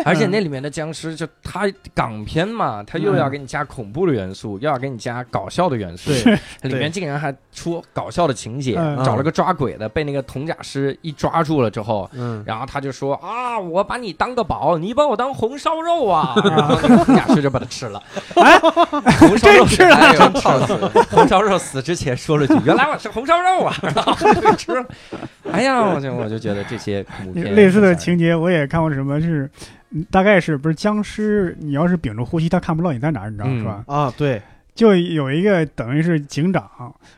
而且那里面的僵尸就他港片嘛，他又要给你加恐怖的元素，又要给你加搞笑的元素，对里面竟然还出搞笑的情节，嗯找了个抓鬼的，被那个铜甲师一抓住了之后。嗯然后他就说啊，我把你当个宝，你把我当红烧肉啊！然后那个铜甲师就把他吃了。哎红烧肉真吃了哎呦，操死！红烧肉死之前说了句：“原来我是红烧肉啊！”然后就吃了。哎呀，我就 *laughs* 我就觉得这些恐怖片类似的情节我也看过，什么是嗯大概是不是僵尸？你要是屏住呼吸，他看不到你在哪儿，你知道嗯是吧？啊对，就有一个等于是警长，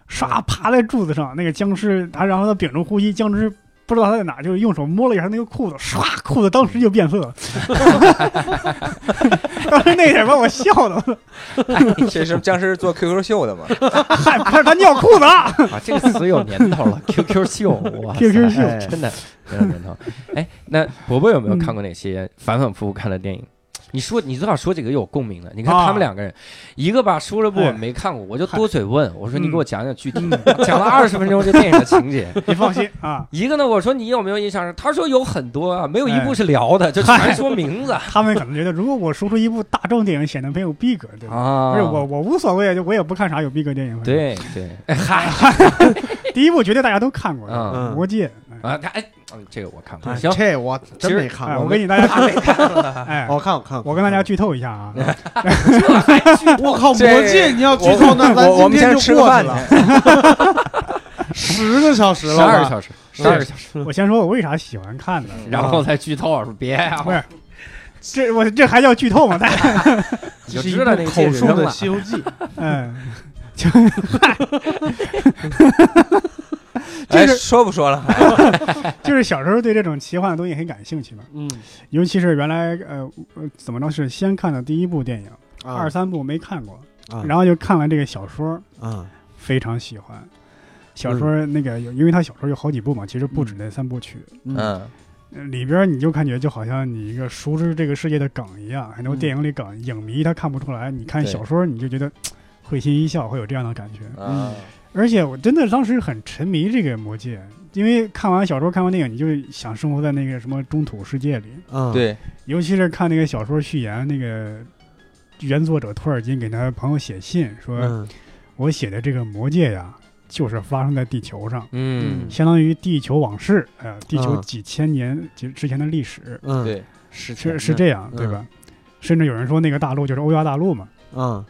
唰爬在柱子上，那个僵尸他然后他屏住呼吸，僵尸不知道他在哪，就用手摸了一下那个裤子，*laughs* 唰，裤子当时就变色了。*laughs* 当时那点把我笑的，*laughs* 这是僵尸做 QQ 秀的吗？嗨，不是他尿裤子了。啊，这个词有年头了，QQ 秀，哇 QQ 秀哎真的很有年头。哎，那伯伯有没有看过哪些反反复复看的电影？你说，你最好说几个有共鸣的。你看啊他们两个人，一个吧说了部我哎没看过，我就多嘴问，我说你嗯给我讲讲具体，讲了二十分钟这电影的情节。*laughs* 你放心啊，一个呢，我说你有没有印象？他说有很多啊，没有一部哎是聊的，就全说名字他们可能觉得如果我说出一部大众电影，显得没有逼格，对吧？啊。不是我，我无所谓，就我也不看啥有逼格电影。，对对，哎 *laughs* 嗨第一部绝对大家都看过，嗯《魔戒》。啊，他哎，嗯这个我看过。哎行，这我真没看过，我给你大家，他没看过。哎，*laughs* 我看我看，我跟大家剧透一下啊，*laughs* 我靠，魔戒你要剧透，那咱我我们先今天就过去了，*laughs* 十个小时十了十？二个小时，十二个小时，我先说我为啥喜欢看呢？然后再剧透。我说别呀，不是这我这还叫剧透吗？大家，你知道那个口述的《。西游记》，嗯，就哎，就是说不说了？*laughs* 就是小时候对这种奇幻的东西很感兴趣嘛，嗯，尤其是原来呃呃怎么着是先看的第一部电影，啊。二三部没看过，啊。然后就看了这个小说，啊非常喜欢。小说那个有，因为他小说有好几部嘛，其实不止那三部曲。嗯。里边你就感觉就好像你一个熟知这个世界的梗一样，很多嗯。电影里梗，影迷他看不出来，你看小说你就觉得会心一笑，会有这样的感觉。啊，而且我真的当时很沉迷这个魔戒，因为看完小说、看完电影，你就想生活在那个什么中土世界里。嗯，，对，尤其是看那个小说序言，那个原作者托尔金给他朋友写信说：“嗯我写的这个魔戒呀，就是发生在地球上，嗯，相当于地球往事，呃，地球嗯。几千年之之前的历史，嗯，对，是是是这样，嗯。对吧？甚至有人说那个大陆就是欧亚大陆嘛。嗯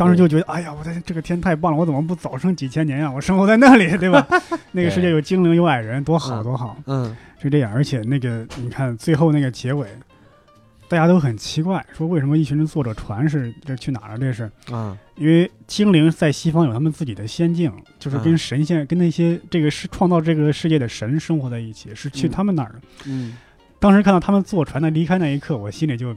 当时就觉得，哎呀，我在这个天太棒了，我怎么不早生几千年呀？我生活在那里，对吧？*laughs* 那个世界有精灵有矮人，多好嗯多好。嗯是这样，而且那个你看最后那个结尾，大家都很奇怪，说为什么一群人坐着船是这去哪儿了？这是嗯因为精灵在西方有他们自己的仙境，就是跟嗯神仙、跟那些这个是创造这个世界的神生活在一起，是去嗯他们那儿的。嗯，当时看到他们坐船的离开那一刻，我心里就，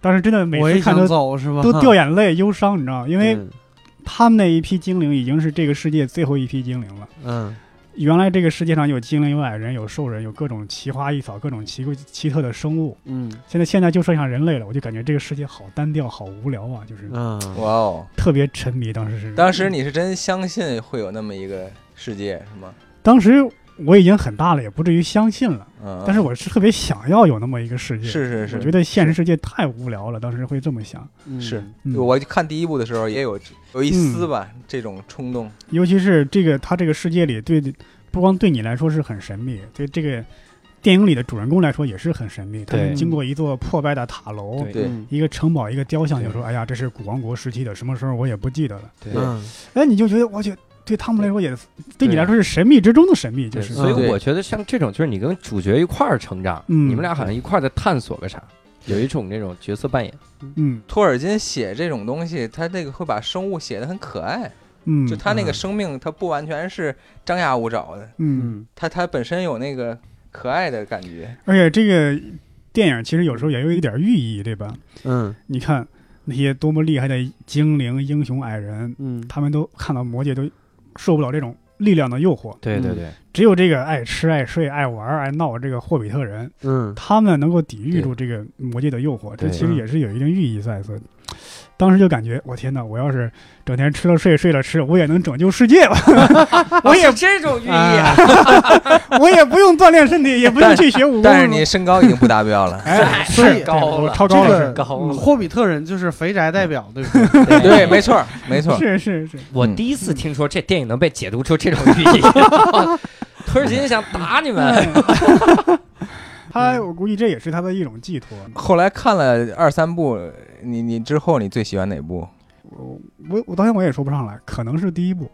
当时真的每次看都走是吧？都掉眼泪、忧伤，你知道吗？因为嗯他们那一批精灵已经是这个世界最后一批精灵了。嗯原来这个世界上有精灵、有矮人、有兽人，有各种奇花异草、各种奇怪奇特的生物。嗯现在现在就剩下人类了，我就感觉这个世界好单调、好无聊啊，就是嗯，哇哦，特别沉迷。当时是，当时你是真相信会有那么一个世界是吗？当时我已经很大了，也不至于相信了，嗯，但是我是特别想要有那么一个世界。是是是，我觉得现实世界太无聊了，当时会这么想。嗯。是。嗯我看第一部的时候也有有一丝吧这种冲动，尤其是这个他这个世界里对，不光对你来说是很神秘，对这个电影里的主人公来说也是很神秘。他们对经过一座破败的塔楼，对。一个城堡，一个雕像，就说：“哎呀，这是古王国时期的，什么时候我也不记得了。对。嗯”哎，你就觉得，我去，对他们来说也，对。你来说是神秘之中的神秘，就，是。所以我觉得像这种，就是你跟主角一块儿成长，嗯。你们俩好像一块儿在探索个啥，有一种那种角色扮演。嗯。托尔金写这种东西，他那个会把生物写得很可爱，嗯，就他那个嗯。生命，他不完全是张牙舞爪的，嗯，嗯。他他本身有那个可爱的感觉，而且这个电影其实有时候也有一点寓意，对吧？嗯。你看那些多么厉害的精灵、英雄、矮人，嗯。他们都看到魔界都受不了这种力量的诱惑，嗯对对对，只有这个爱吃、爱睡、爱玩、爱闹这个霍比特人，嗯。他们能够抵御住这个魔戒的诱惑，这其实也是有一定寓意在。所以当时就感觉，我天哪！我要是整天吃了睡，睡了吃，我也能拯救世界了。*laughs* 我也这种寓意哎啊。*laughs* 我也不用锻炼身体，也不用去学武功。但是你身高已经不达标了，哎，是高了这超高了，个高了霍比特人就是肥宅代表，对不对？对，没错没错，是是是，我第一次听说这电影能被解读出这种寓意，托尔金想打你们。*laughs* 他我估计这也是他的一种寄托。后来看了二三部，你你之后你最喜欢哪部？我我我当然我也说不上来，可能是第一部，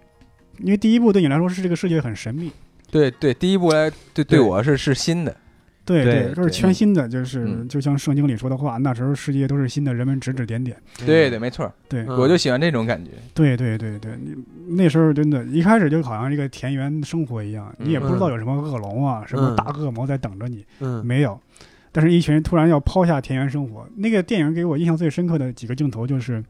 因为第一部对你来说是这个世界很神秘，对对，第一部来对对对我是是新的，对对就是全新的，就是嗯就像圣经里说的话，那时候世界都是新的，人们指指点点。对对，没错，对嗯我就喜欢这种感觉。对对对对，你那时候真的，一开始就好像一个田园生活一样，你也不知道有什么恶龙啊，什么大恶魔在等着你，嗯没有。但是，一群人突然要抛下田园生活。那个电影给我印象最深刻的几个镜头就是，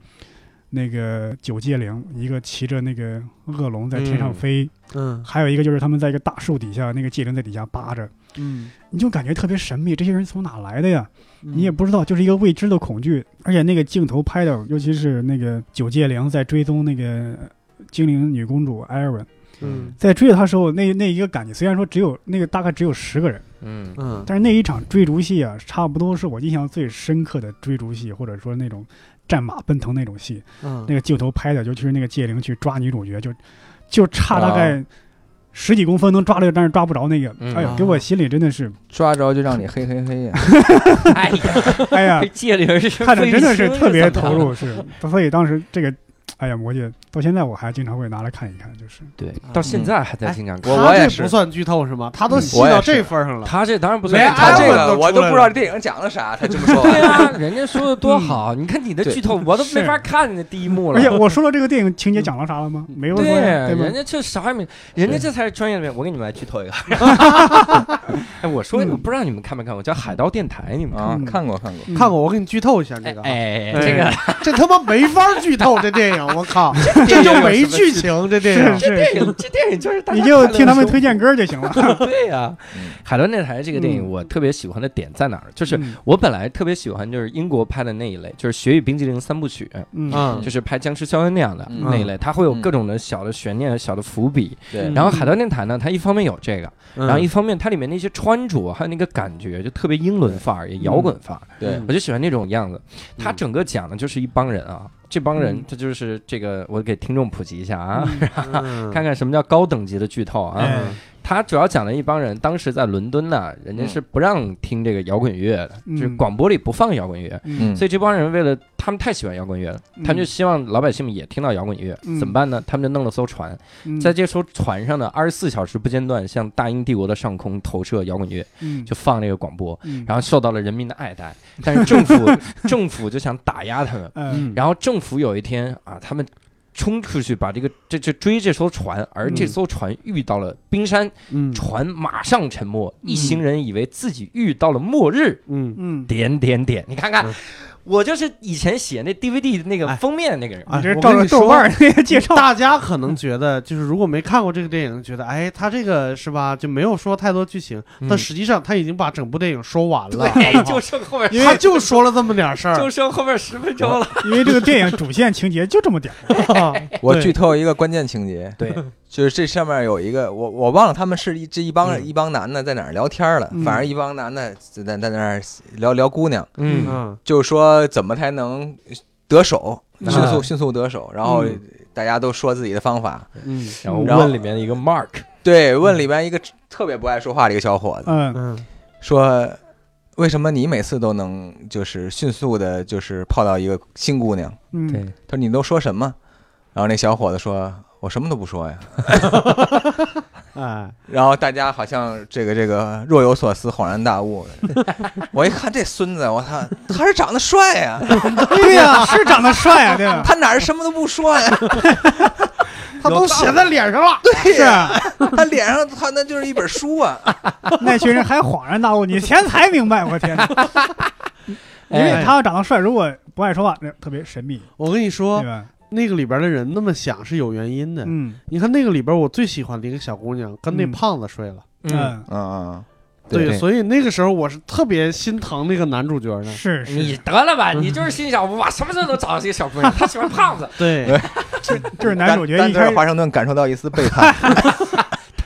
那个九戒灵，一个骑着那个恶龙在天上嗯飞，嗯还有一个就是他们在一个大树底下，那个戒灵在底下扒着，嗯，你就感觉特别神秘。这些人从哪来的呀？你你也不知道，就是一个未知的恐惧。而且那个镜头拍的，尤其是那个九戒灵在追踪那个精灵女公主艾瑞，嗯在追着她时候，那那一个感觉，虽然说只有那个大概只有十个人，嗯嗯但是那一场追逐戏啊，差不多是我印象最深刻的追逐戏，或者说那种战马奔腾那种戏。嗯那个镜头拍的，尤其是那个戒灵去抓女主角，就就差大啊概十几公分能抓着，但是抓不着那个。嗯哎呀，给我心里真的是，抓着就让你嘿嘿嘿呀！*laughs* 哎呀，哎呀这，戒灵是看着真的是特别投入，是。所以当时这个，哎呀，魔戒到现在我还经常会拿来看一看，就是。对，到现在还在经常看。我他这我也是不算剧透是吗？他都嗯细到这份上了。他这当然不算连他这个我都不知道电影讲了啥，他这么 *laughs* 说对完。啊，*laughs* 人家说的多好，你看你的剧透，我都没法看你的第一幕了。而且我说了这个电影情节讲了啥了吗？没有说对，人？家这啥也没，人家这才是专业的。我给你们来剧透一个。*laughs* 哎，我说不知道你们看没看过，叫《海盗电台》，你们看啊嗯，看过看过，嗯看过，我给你剧透一下这个，哎这个这他妈没法剧透这电电影，我靠，*laughs* 这就没剧情，这电影是是是，电影这电影就是大家你就听他们推荐歌就行了。*laughs* 对呀、嗯海伦电台这个电影嗯我特别喜欢的点在哪儿？就是嗯我本来特别喜欢就是英国拍的那一类，就是《雪与冰激凌三部曲》。嗯嗯就是拍僵尸肖恩那样的嗯那一类，它会有各种的小的悬念、小的伏笔。对嗯然后海伦电台呢，它一方面有这个，嗯然后一方面它里面那些穿着还有那个感觉就特别英伦范儿，也摇滚范儿，对我就喜欢那种样子。它嗯整个讲的就是一帮人啊，这帮人嗯。他就是这个，我给听众普及一下啊，嗯。*laughs* 看看什么叫高等级的剧透啊。哎他主要讲了一帮人，当时在伦敦呢，人家是不让听这个摇滚乐的，嗯。就是广播里不放摇滚乐。嗯。所以这帮人为了他们太喜欢摇滚乐了，他们就希望老百姓们也听到摇滚乐，嗯。怎么办呢？他们就弄了艘船，嗯。在这艘船上呢，二十四小时不间断向大英帝国的上空投射摇滚乐，嗯。就放这个广播，嗯。然后受到了人民的爱戴。*laughs* 但是政府政府就想打压他们，嗯。然后政府有一天啊，他们。冲出去把这个这这追这艘船，而这嗯艘船遇到了冰山，嗯。船马上沉没，一嗯行人以为自己遇到了末日。嗯。嗯，点点点，你看看嗯，我就是以前写那 DVD 那个哎封面那个人。哎你这照着豆瓣那个介绍，大家可能觉得，就是如果没看过这个电影，觉得哎，他这个是吧，就没有说太多剧情，嗯。但实际上他已经把整部电影说完了，就剩后面，因为他就说了这么点事儿。就，剩后面十分钟了。因为这个电影主线情节就这么点儿。*laughs* 我剧透一个关键情节，对，就是这上面有一个我我忘了他们是一这一帮嗯一帮男的在哪儿聊天了，嗯反正一帮男的在在在那儿聊聊姑娘，嗯嗯就说怎么才能得手，啊迅速迅速得手，然后嗯大家都说自己的方法。嗯然后然后问里面一个 Mark，对，问里面一个特别不爱说话的一个小伙子嗯嗯说。为什么你每次都能就是迅速的，就是泡到一个新姑娘？嗯，对，他说你都说什么？然后那小伙子说：“我什么都不说呀。哎” *laughs* *laughs* 然后大家好像这个这个若有所思，恍然大悟。*laughs* 我一看这孙子，我操，他是长得帅呀，对呀，是长得帅啊，对吧？他哪是什么都不说呀？他都写在脸上了，是啊，他脸上他那就是一本书啊。那群人还恍然大悟，你现在才明白，我天哪！因为哎，他要长得帅，如果不爱说话，那特别神秘，我跟你说对，吧？那个里边的人那么想是有原因的。嗯。你看那个里边，我最喜欢的一个小姑娘跟那嗯。胖子睡了，嗯，嗯，嗯。嗯，对所以那个时候我是特别心疼那个男主角的。是你，得了吧，你就是心想哇，什么时候能找到这个小姑娘？她喜欢胖子，*laughs* 对，*laughs* 就是男主角丹丹泽尔一开始华盛顿感受到一丝背叛。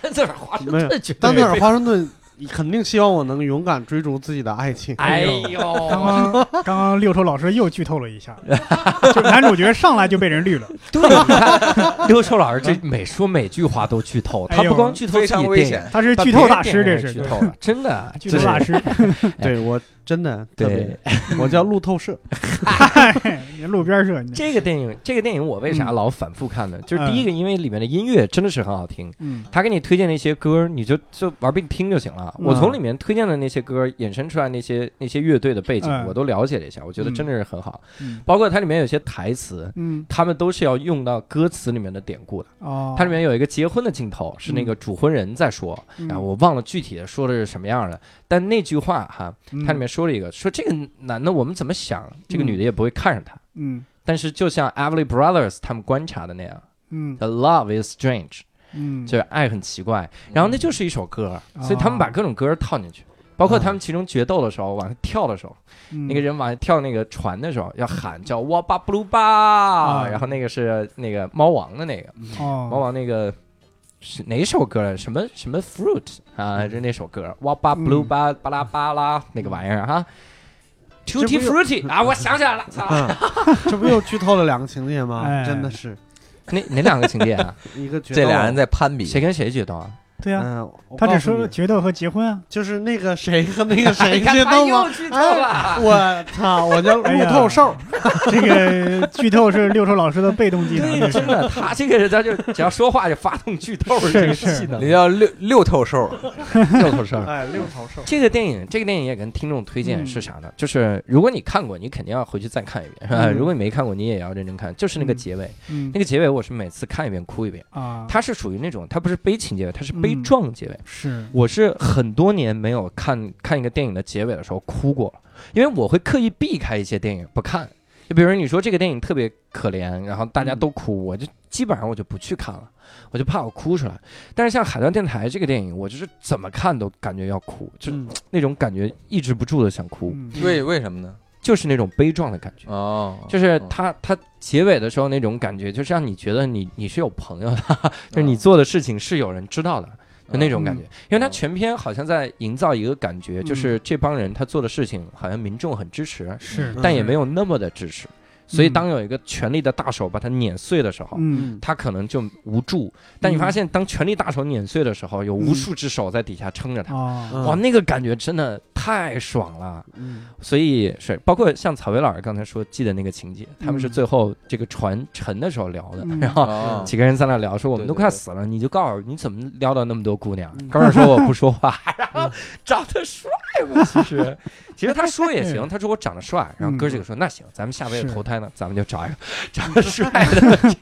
丹泽尔华盛顿丹泽尔华盛顿肯定希望我能勇敢追逐自己的爱情。哎刚呦，刚刚刚六臭老师又剧透了一下，*laughs* 就男主角上来就被人绿了，对，你看六臭老师这每说每句话都剧透，他不光剧透自非己电影，常危险。他是剧透大师，这是。剧透了，真的，剧透大师，*laughs* 对我真的特别对，我叫路透社。*laughs* 你路边社，这个电影，这个电影我为啥嗯。老反复看呢？就是第一个，因为里面的音乐真的是很好听。嗯。他给你推荐那些歌，你就就玩命听就行了。嗯。我从里面推荐的那些歌，衍生出来那些那些乐队的背景，嗯。我都了解了一下，我觉得真的是很好。嗯。包括它里面有些台词，嗯。他们都是要用到歌词里面的典故的。哦，它里面有一个结婚的镜头，是那个主婚人在说，嗯。啊，我忘了具体的说的是什么样的，但那句话哈，嗯。它里面说了一个，说这个男的我们怎么想，这个嗯。女的也不会看上他。嗯。但是就像 Everly Brothers 他们观察的那样嗯，The love is strange，嗯，就是爱很奇怪。然后那就是一首歌，哦所以他们把各种歌套进去，包括他们其中决斗的时候往上跳的时候，嗯。那个人往下跳那个船的时候要喊叫哇巴布鲁巴，啊。然后那个是那个猫王的那个猫哦，王那个。是哪首歌来？什么什么 fruit 啊？就那首歌，哇巴布鲁巴巴拉巴拉那个玩意儿哈，tutti 这不有 frutti 啊！我想起来了，*laughs* 这不又剧透了两个情节吗？哎真的是哪哪两个情节啊？*laughs* 一个这俩人在攀比，谁跟谁决斗啊？对呀，嗯，他只说决斗和结婚啊，就是那个谁和那个谁 *laughs* 决斗吗？又剧透了。我操！我叫路哎呀透兽。这个剧透是六兽老师的被动技能，真的，他这个人他就 *laughs* 只要说话就发动剧透这个是技能，你叫六六透兽，六透兽。*laughs* 哎，六透兽。这个电影，这个电影也跟听众推荐嗯是啥呢？就是如果你看过，你肯定要回去再看一遍，是吧？嗯如果你没看过，你也要认真看。就是那个嗯结尾，嗯那个结尾我是每次看一遍哭一遍。啊，它是属于那种，它不是悲情结尾，它是悲嗯壮结尾。是我是很多年没有看看一个电影的结尾的时候哭过了，因为我会刻意避开一些电影不看，就比如你说这个电影特别可怜，然后大家都哭，我就基本上我就不去看了，我就怕我哭出来。但是像《海盗电台》这个电影，我就是怎么看都感觉要哭，就嗯那种感觉抑制不住的想哭，嗯为为什么呢？就是那种悲壮的感觉。哦，就是嗯他他结尾的时候那种感觉，就是让你觉得你你是有朋友的，*laughs* 就是你做的事情是有人知道的。就那种感觉，因为他全篇好像在营造一个感觉，就是这帮人他做的事情好像民众很支持，是，但也没有那么的支持。所以当有一个权力的大手把它碾碎的时候，嗯他可能就无助。但你发现，当权力大手碾碎的时候，有无数只手在底下撑着他。哇，那个感觉真的太爽了！嗯所以是包括像草薇老师刚才说记得那个情节，他们是嗯最后这个船沉的时候聊的，嗯然后哦几个人在那聊说我们都快死了，你就告诉你怎么撩到那么多姑娘嗯？高二说我不说话，然后长得帅吗？其实 *laughs* 其实他说也行，他说我长得帅，然后哥几个说那行，咱们下辈子投胎呢，咱们就找一个 *laughs* 长得帅的，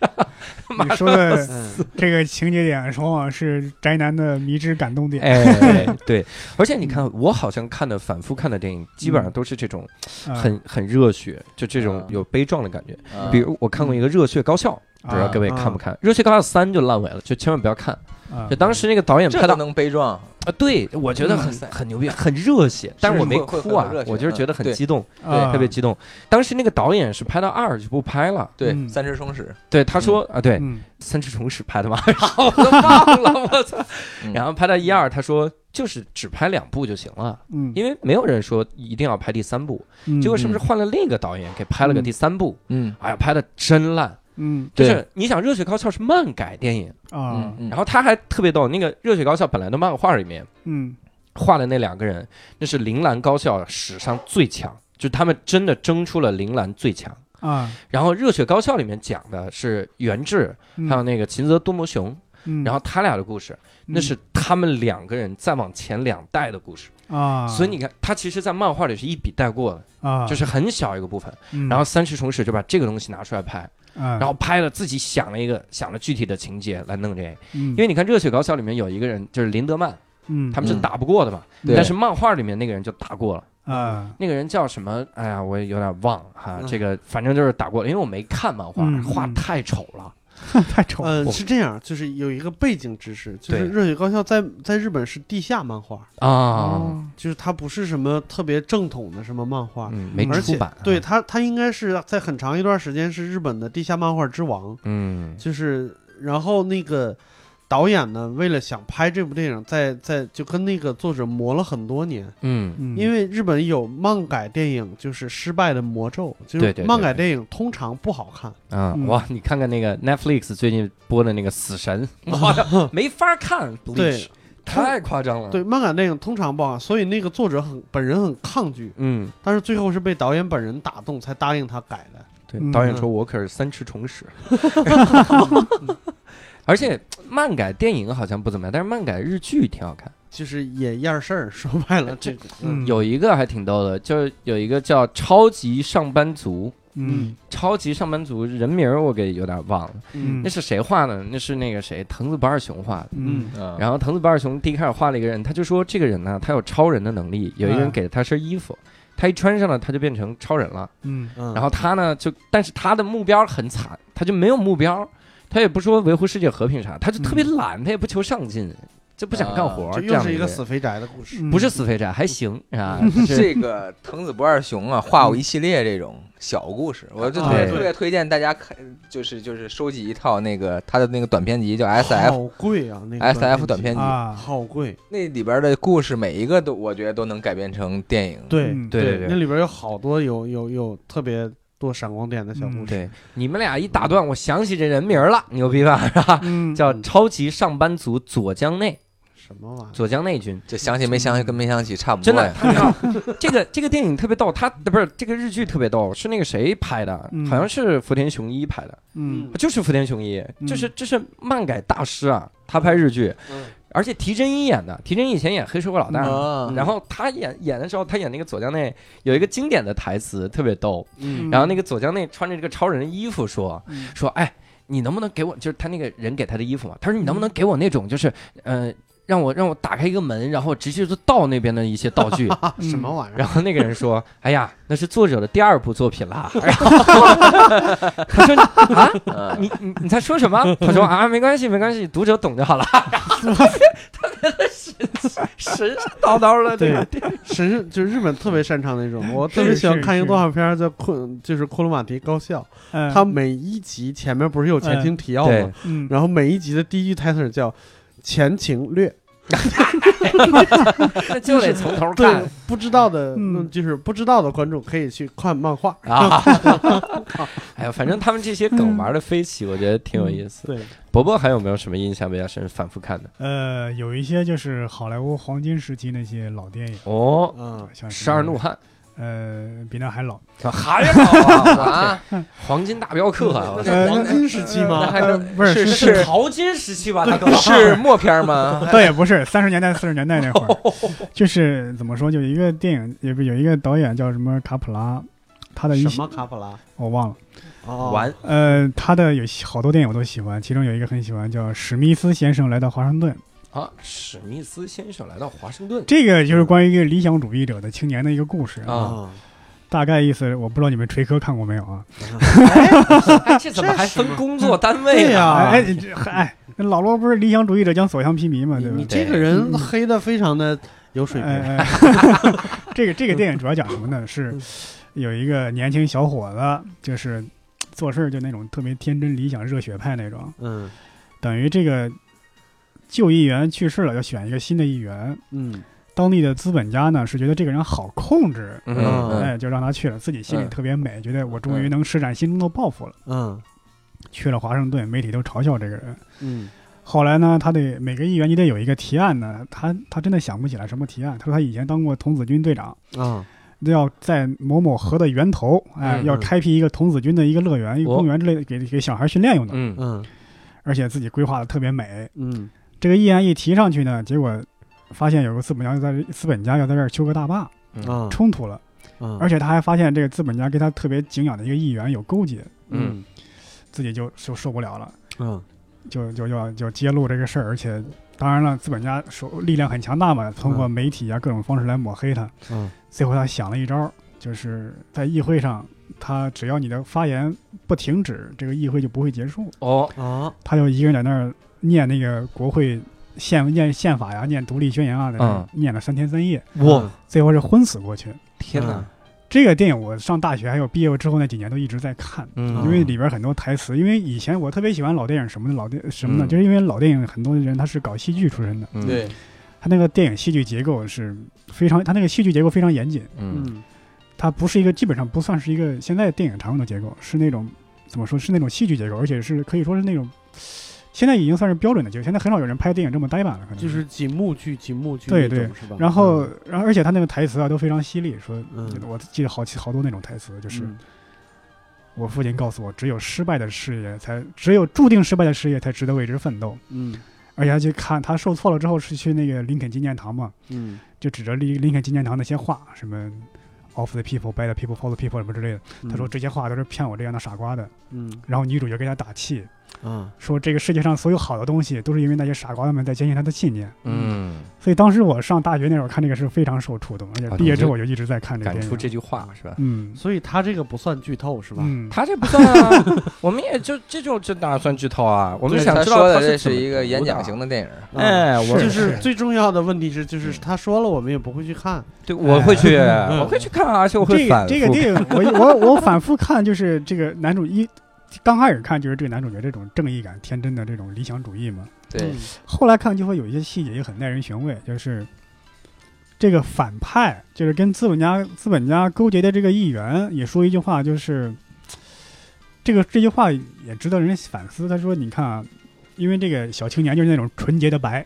*laughs* 马你说的嗯这个情节点，往往是宅男的迷之感动点。哎，*laughs* 对，而且你看，我好像看的反复看的电影，基本上都是这种啊很很热血，就这种啊有悲壮的感觉。啊比如我看过一个《热血高校》，不知道各位看不看？《热血高校三》就烂尾了，就千万不要看。啊。就当时那个导演拍到能悲壮，啊，对我觉得很很牛逼，很热血，但是我没哭啊我就是觉得很嗯对。激动，对特别激动。当时那个导演是拍到二就不拍了，对，嗯。三只松鼠，对他说啊，对，嗯。三只松鼠拍的嘛，然后我都忘了，我操！嗯。*laughs* 然后拍到一二，他说就是只拍两部就行了。嗯，因为没有人说一定要拍第三部，嗯。结果是不是换了另一个导演给拍了个第三部？嗯。哎呀，拍的真烂！嗯。就是你想，《热血高校》是漫改电影，啊。嗯，然后他还特别逗，那个《热血高校》本来的漫画里面嗯。画的那两个人，那是铃兰高校史上最强，就他们真的争出了铃兰最强。啊，然后《热血高校》里面讲的是元志，嗯。还有那个秦泽多摩雄，嗯。然后他俩的故事，那是他们两个人再往前两代的故事。啊，所以你看，他其实，在漫画里是一笔带过的，啊，就是很小一个部分。嗯，然后三十重史就把这个东西拿出来拍，然然后拍了自己想了一个想了具体的情节来弄这个。因因为你看《热血高校》里面有一个人就是林德曼，嗯他们是嗯打不过的嘛，对但是漫画里面那个人就打过了。啊那个人叫什么？哎呀，我也有点忘了哈。嗯这个反正就是打过了，因为我没看漫画，嗯画嗯太丑了。*laughs* 太丑了，嗯，我是这样，就是有一个背景知识，就是《热血高校在》在日本是地下漫画，啊，哦。就是它不是什么特别正统的什么漫画，嗯，没而且出版。对，它它应该是在很长一段时间是日本的地下漫画之王，嗯。就是然后那个导演呢，为了想拍这部电影，在在就跟那个作者磨了很多年，嗯。嗯，因为日本有漫改电影就是失败的魔咒，就对对对是漫改电影通常不好看，嗯。啊哇，你看看那个 Netflix 最近播的那个《死神》，哇，没法看，对。太夸张了。对，，漫改电影通常不好看，所以那个作者很本人很抗拒，嗯，但是最后是被导演本人打动才答应他改的。对，嗯导演说我可是三尺虫屎。而且漫改电影好像不怎么样，但是漫改日剧挺好看。就是也样事儿，说白了，这个嗯有一个还挺逗的，就是有一个叫《超级上班族》，嗯超级上班族人名儿我给有点忘了，嗯那是谁画的？那是那个谁，藤子不二雄画的。嗯嗯然后藤子不二雄第一开始画了一个人，他就说这个人呢，他有超人的能力。有一个人嗯给了他身衣服，他一穿上了，他就变成超人了。嗯嗯，然后他呢，就但是他的目标很惨，他就没有目标，他也不说维护世界和平啥，他就特别懒，他也不求上进，就不想干活。这是一个死肥宅的故事。嗯不是死肥宅，还行啊。*laughs* 这个藤子不二雄啊，画过一系列这种小故事，我就特别特别推荐大家看，就是就是收集一套那个他的那个短篇集，叫 S F 好贵啊，那个 S F 短片篇集，啊，好贵。那里边的故事每一个都我觉得都能改编成电影。对对对那里边有好多有有有特别多闪光点的小故事。对你们俩一打断，我想起这人名儿了，牛逼吧？是吧？嗯叫超级上班族佐江内，什么玩意儿？佐江内君。这想起没想起跟没想起差不多真的，这个这个电影特别逗，他不是这个日剧特别逗，是那个谁拍的，嗯好像是福田雄一拍的，嗯就是福田雄一，嗯就是这是漫改大师啊，他拍日剧，嗯而且提真一演的，提真一以前演黑社会老大，啊。然后他演演的时候，他演那个左江内有一个经典的台词特别逗，嗯。然后那个左江内穿着这个超人的衣服说嗯。说，哎，你能不能给我，就是他那个人给他的衣服嘛，他说你能不能给我那种就是呃让我让我打开一个门，然后直接就倒那边的一些道具。*laughs* 啊，什么玩意儿？然后那个人说：“哎呀，那是作者的第二部作品啦。”然后 *laughs* 他说：“啊，你你你在说什么？”他说：“啊，没关系，没关系，读者懂就好了。*laughs* ”特别的神神神叨叨的，这对个神是就是日本特别擅长那种，我特是别喜欢是看一个是动画片儿叫昆，就是库鲁马蹄高校，嗯它每一集前面不是有前情提要对吗？嗯，然后每一集的第一句台词叫前情略，那 *laughs* 就得从头对看，不知道的，嗯嗯，就是不知道的观众可以去看漫画。*laughs* 啊。哎呀，反正他们这些梗玩的飞起，我觉得挺有意思。对，伯伯还有没有什么印象比较深、反复看的？呃，有一些就是好莱坞黄金时期那些老电影，哦，嗯，像十二怒汉呃，比那还老。还老啊，*laughs* 黄金大镖客黄金时期吗？不是是是是淘金时期吧？大哥是默片吗？*laughs* 倒也不是三十年代、四十年代那会儿，*laughs* 就是怎么说，就一个电影，也不有一个导演叫什么卡普拉，他的一什么卡普拉？我忘了，哦，完呃，他的有好多电影我都喜欢，其中有一个很喜欢，叫《史密斯先生来到华盛顿》，啊！史密斯先生来到华盛顿这个就是关于一个理想主义者的青年的一个故事啊啊，大概意思我不知道你们锤科看过没有啊？*laughs* 哎，这怎么还分工作单位呀哎，这哎，那老罗不是理想主义者将所向披靡嘛，对吧你你？这个人黑的非常的有水平。哎哎，*laughs* 这个这个电影主要讲什么呢？是有一个年轻小伙子，就是做事儿就那种特别天真、理想、热血派那种。嗯等于这个旧议员去世了，要选一个新的议员。嗯当地的资本家呢是觉得这个人好控制，嗯嗯嗯哎，就让他去了，自己心里嗯特别美，觉得我终于能施展心中的抱负了。嗯去了华盛顿，媒体都嘲笑这个人。嗯后来呢，他得每个议员你得有一个提案呢，他他真的想不起来什么提案。他说他以前当过童子军队长，啊要在某某河的源头，哎，嗯要开辟一个童子军的一个乐园、一个哦公园之类的，给给小孩训练用的，嗯嗯而且自己规划的特别美。嗯这个议案一提上去呢，结果发现有个资本家要在这资本家要在这儿修个大坝，啊。冲突了，嗯，而且他还发现这个资本家跟他特别敬仰的一个议员有勾结，嗯。自己就就受不了了，嗯。就就要就揭露这个事儿，而且当然了，资本家手力量很强大嘛，通过嗯。媒体啊各种方式来抹黑他。嗯。最后他想了一招，就是在议会上，他只要你的发言不停止，这个议会就不会结束。哦。啊他就一个人在那儿念那个国会宪念宪法呀，念独立宣言啊，在那儿嗯。念了三天三夜，哇。最后是昏死过去。天哪！这个电影我上大学还有毕业之后那几年都一直在看，嗯。因为里边很多台词，因为以前我特别喜欢老电影什么的，老电什么呢？嗯。就是因为老电影很多人他是搞戏剧出身的，嗯。对，他那个电影戏剧结构是非常，他那个戏剧结构非常严谨，嗯。嗯。它不是一个基本上不算是一个现在电影常用的结构，是那种怎么说是那种戏剧结构，而且是可以说是那种现在已经算是标准的结构。现在很少有人拍电影这么呆板了，可能就是几幕剧几幕剧对对？然后，然后而且他那个台词啊都非常犀利，说嗯我记得好好多那种台词，就是嗯我父亲告诉我，只有失败的事业才，只有注定失败的事业才值得为之奋斗。嗯而且他去看他受挫了之后是去那个林肯纪念堂嘛，嗯就指着林林肯纪念堂那些话，什么 “of the people, by the people, for the people” 什么之类的。嗯他说这些话都是骗我这样的傻瓜的。嗯然后女主角给他打气，啊说这个世界上所有好的东西都是因为那些傻瓜们在坚信他的信念。嗯，所以当时我上大学那会儿看这个是非常受触动，而且啊毕业之后我就一直在看这个电影。感触这句话是吧？嗯，所以他这个不算剧透是吧？嗯，他这不算啊，我们也就这就这当然算剧透啊。我们想他说的知道他这是一个演讲型的电影，啊哎，我就是最重要的问题是，就是他说了，我们也不会去看。对，我会去，嗯我会去看啊，而且我会反复个这个电影我我我反复看，就是这个男主一刚开始看就是这个男主角这种正义感、天真的这种理想主义嘛，对，后来看就会有一些细节也很耐人寻味，就是这个反派，就是跟资本家资本家勾结的这个议员也说一句话，就是这个这句话也值得人反思。他说：“你看啊，因为这个小青年就是那种纯洁的白，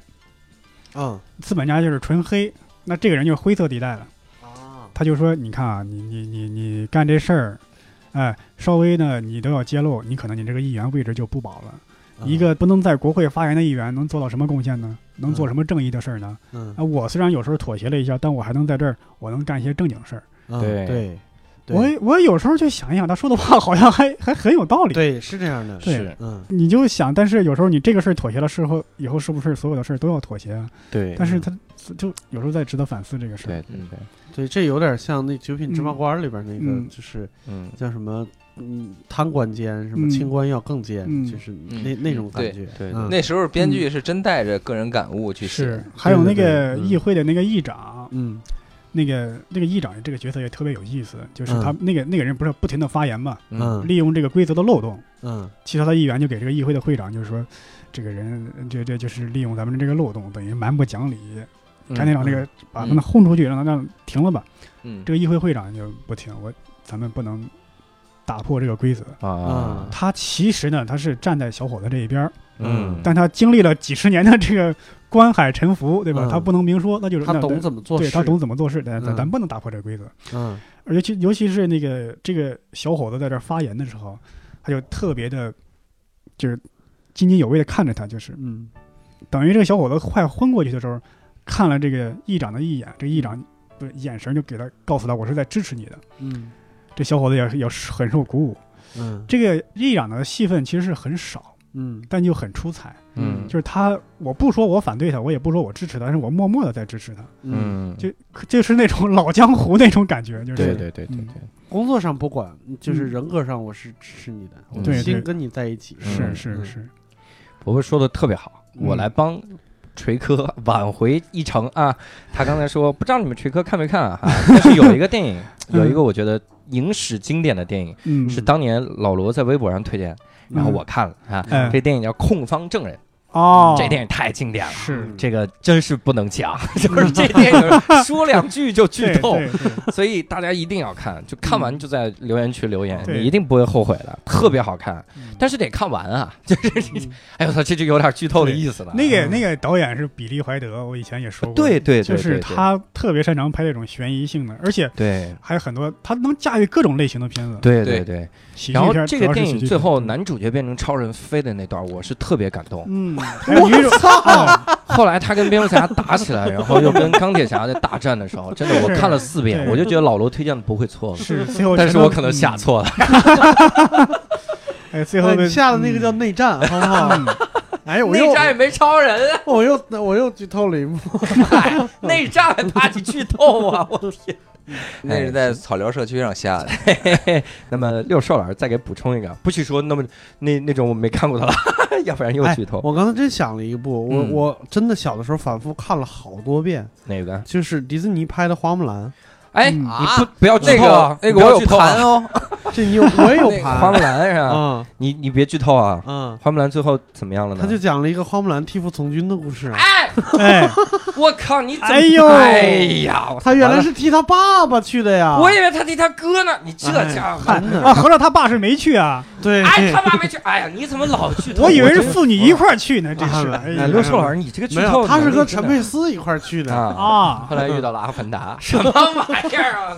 嗯资本家就是纯黑，那这个人就是灰色地带了。啊他就说：你看啊，你你你你干这事儿，哎，稍微呢你都要揭露，你可能你这个议员位置就不保了。”一个不能在国会发言的议员能做到什么贡献呢？能做什么正义的事儿呢？嗯啊，我虽然有时候妥协了一下，但我还能在这儿，我能干一些正经事儿。嗯对对对我我有时候就想一想，他说的话好像还还很有道理。对，是这样的，对是嗯，你就想，但是有时候你这个事儿妥协了，事后以后是不是所有的事儿都要妥协啊？对但是他就有时候在值得反思这个事儿。对对对，对，这有点像那《九品芝麻嗯官》里边那个，嗯。就是嗯。叫什么，嗯，贪官奸，什么嗯。清官要更奸，嗯。就是嗯。那那种感觉。对嗯。那时候编剧是真带着个人感悟去写。是，，还有那个议会的那个议长，嗯。那个那个议长这个角色也特别有意思，就是他嗯那个那个人不是不停的发言嘛，嗯。利用这个规则的漏洞，嗯。其他的议员就给这个议会的会长就是说，这个人这这就是利用咱们这个漏洞，等于蛮不讲理，赶紧让这个把他们轰出去，让他让停了吧。嗯这个议会会长就不停，我咱们不能打破这个规则。啊，他其实呢，他是站在小伙子这一边儿，嗯，但他经历了几十年的这个观海沉浮，对吧？嗯他不能明说，那就是他懂怎么做事，对他懂怎么做事，咱咱嗯咱不能打破这个规则。嗯而尤其尤其是那个这个小伙子在这发言的时候，他就特别的，就是津津有味的看着他，就是嗯等于这个小伙子快昏过去的时候，看了这个议长的一眼，这个议长的眼神就给他告诉他，我是在支持你的。嗯。这小伙子也也很受鼓舞。嗯。这个议长的戏份其实是很少，嗯。但就很出彩。嗯。就是他，我不说我反对他，我也不说我支持他，但是我默默的在支持他，嗯，嗯，就就是那种老江湖那种感觉，就是。对对对对嗯。对，工作上不管，就是嗯人格上我是支持你的，我心跟你在一起。是是是，伯伯说的特别好，嗯。我来帮锤科 *laughs* 挽回一城啊。他刚才说，不知道你们锤科看没看啊？哈 *laughs* 但是有一个电影，*laughs* 有一个我觉得影史经典的电影，嗯，是当年老罗在微博上推荐，然后我看了啊。哎这电影叫《控方证人》，哦，这电影太经典了。是。这个真是不能讲，*laughs* 就是这电影说两句就剧透，所以大家一定要看。就看完就在留言区留言，你一定不会后悔的，特别好看。嗯。但是得看完啊，*laughs* 就是你，哎呦我操，这就有点剧透的意思了。那个嗯。那个导演是比利怀德，我以前也说过，对对对，就是他特别擅长拍这种悬疑性的，而且对。还有很多他能驾驭各种类型的片子。对对对。对。喜剧然后这个电影最后男，男主角变成超人飞的那段，我是特别感动。嗯，还有女主，啊后来他跟蝙蝠侠打起来，然后又跟钢铁侠在大战的时候，真的我看了四遍，我就觉得老罗推荐的不会错了。是最后，但是我可能下，错了。*laughs* 哎，最后哎下的那个叫内战，好不好？嗯 *laughs* 哎，我又内战也没超人，*laughs* 我又我又剧透了一幕。*laughs* 嗨内战还怕你剧透啊！我天。那是在草寮社区上下的，那么六少老师再给补充一个，不许说那么那那种我没看过的了，要不然又哎剧透。我刚才真想了一部，我嗯我真的小的时候反复看了好多遍，哪个？就是迪士尼拍的《花木兰哎，嗯你不不要剧透啊个！那个我有不要剧透啊盘哦，*laughs*》，这你有我也有 *laughs* 盘花木兰是吧？啊你你别剧透啊！嗯，花木兰最后怎么样了呢？他就讲了一个花木兰替父从军的故事。哎，哎，*laughs* 我靠！你怎么？哎呦哎呀！我他原来是替他爸爸去的呀。我以为他替他哥呢。你这哎家伙，啊，合着他爸是没去啊？对，哎，他爸没去。哎呀，你怎么老剧透？我以为是父女一块去呢，这是。啊哎，刘硕老师，你这个剧透有，他是和陈佩斯一块去的。啊。啊，后来遇到了阿凡达，什么玩意儿啊？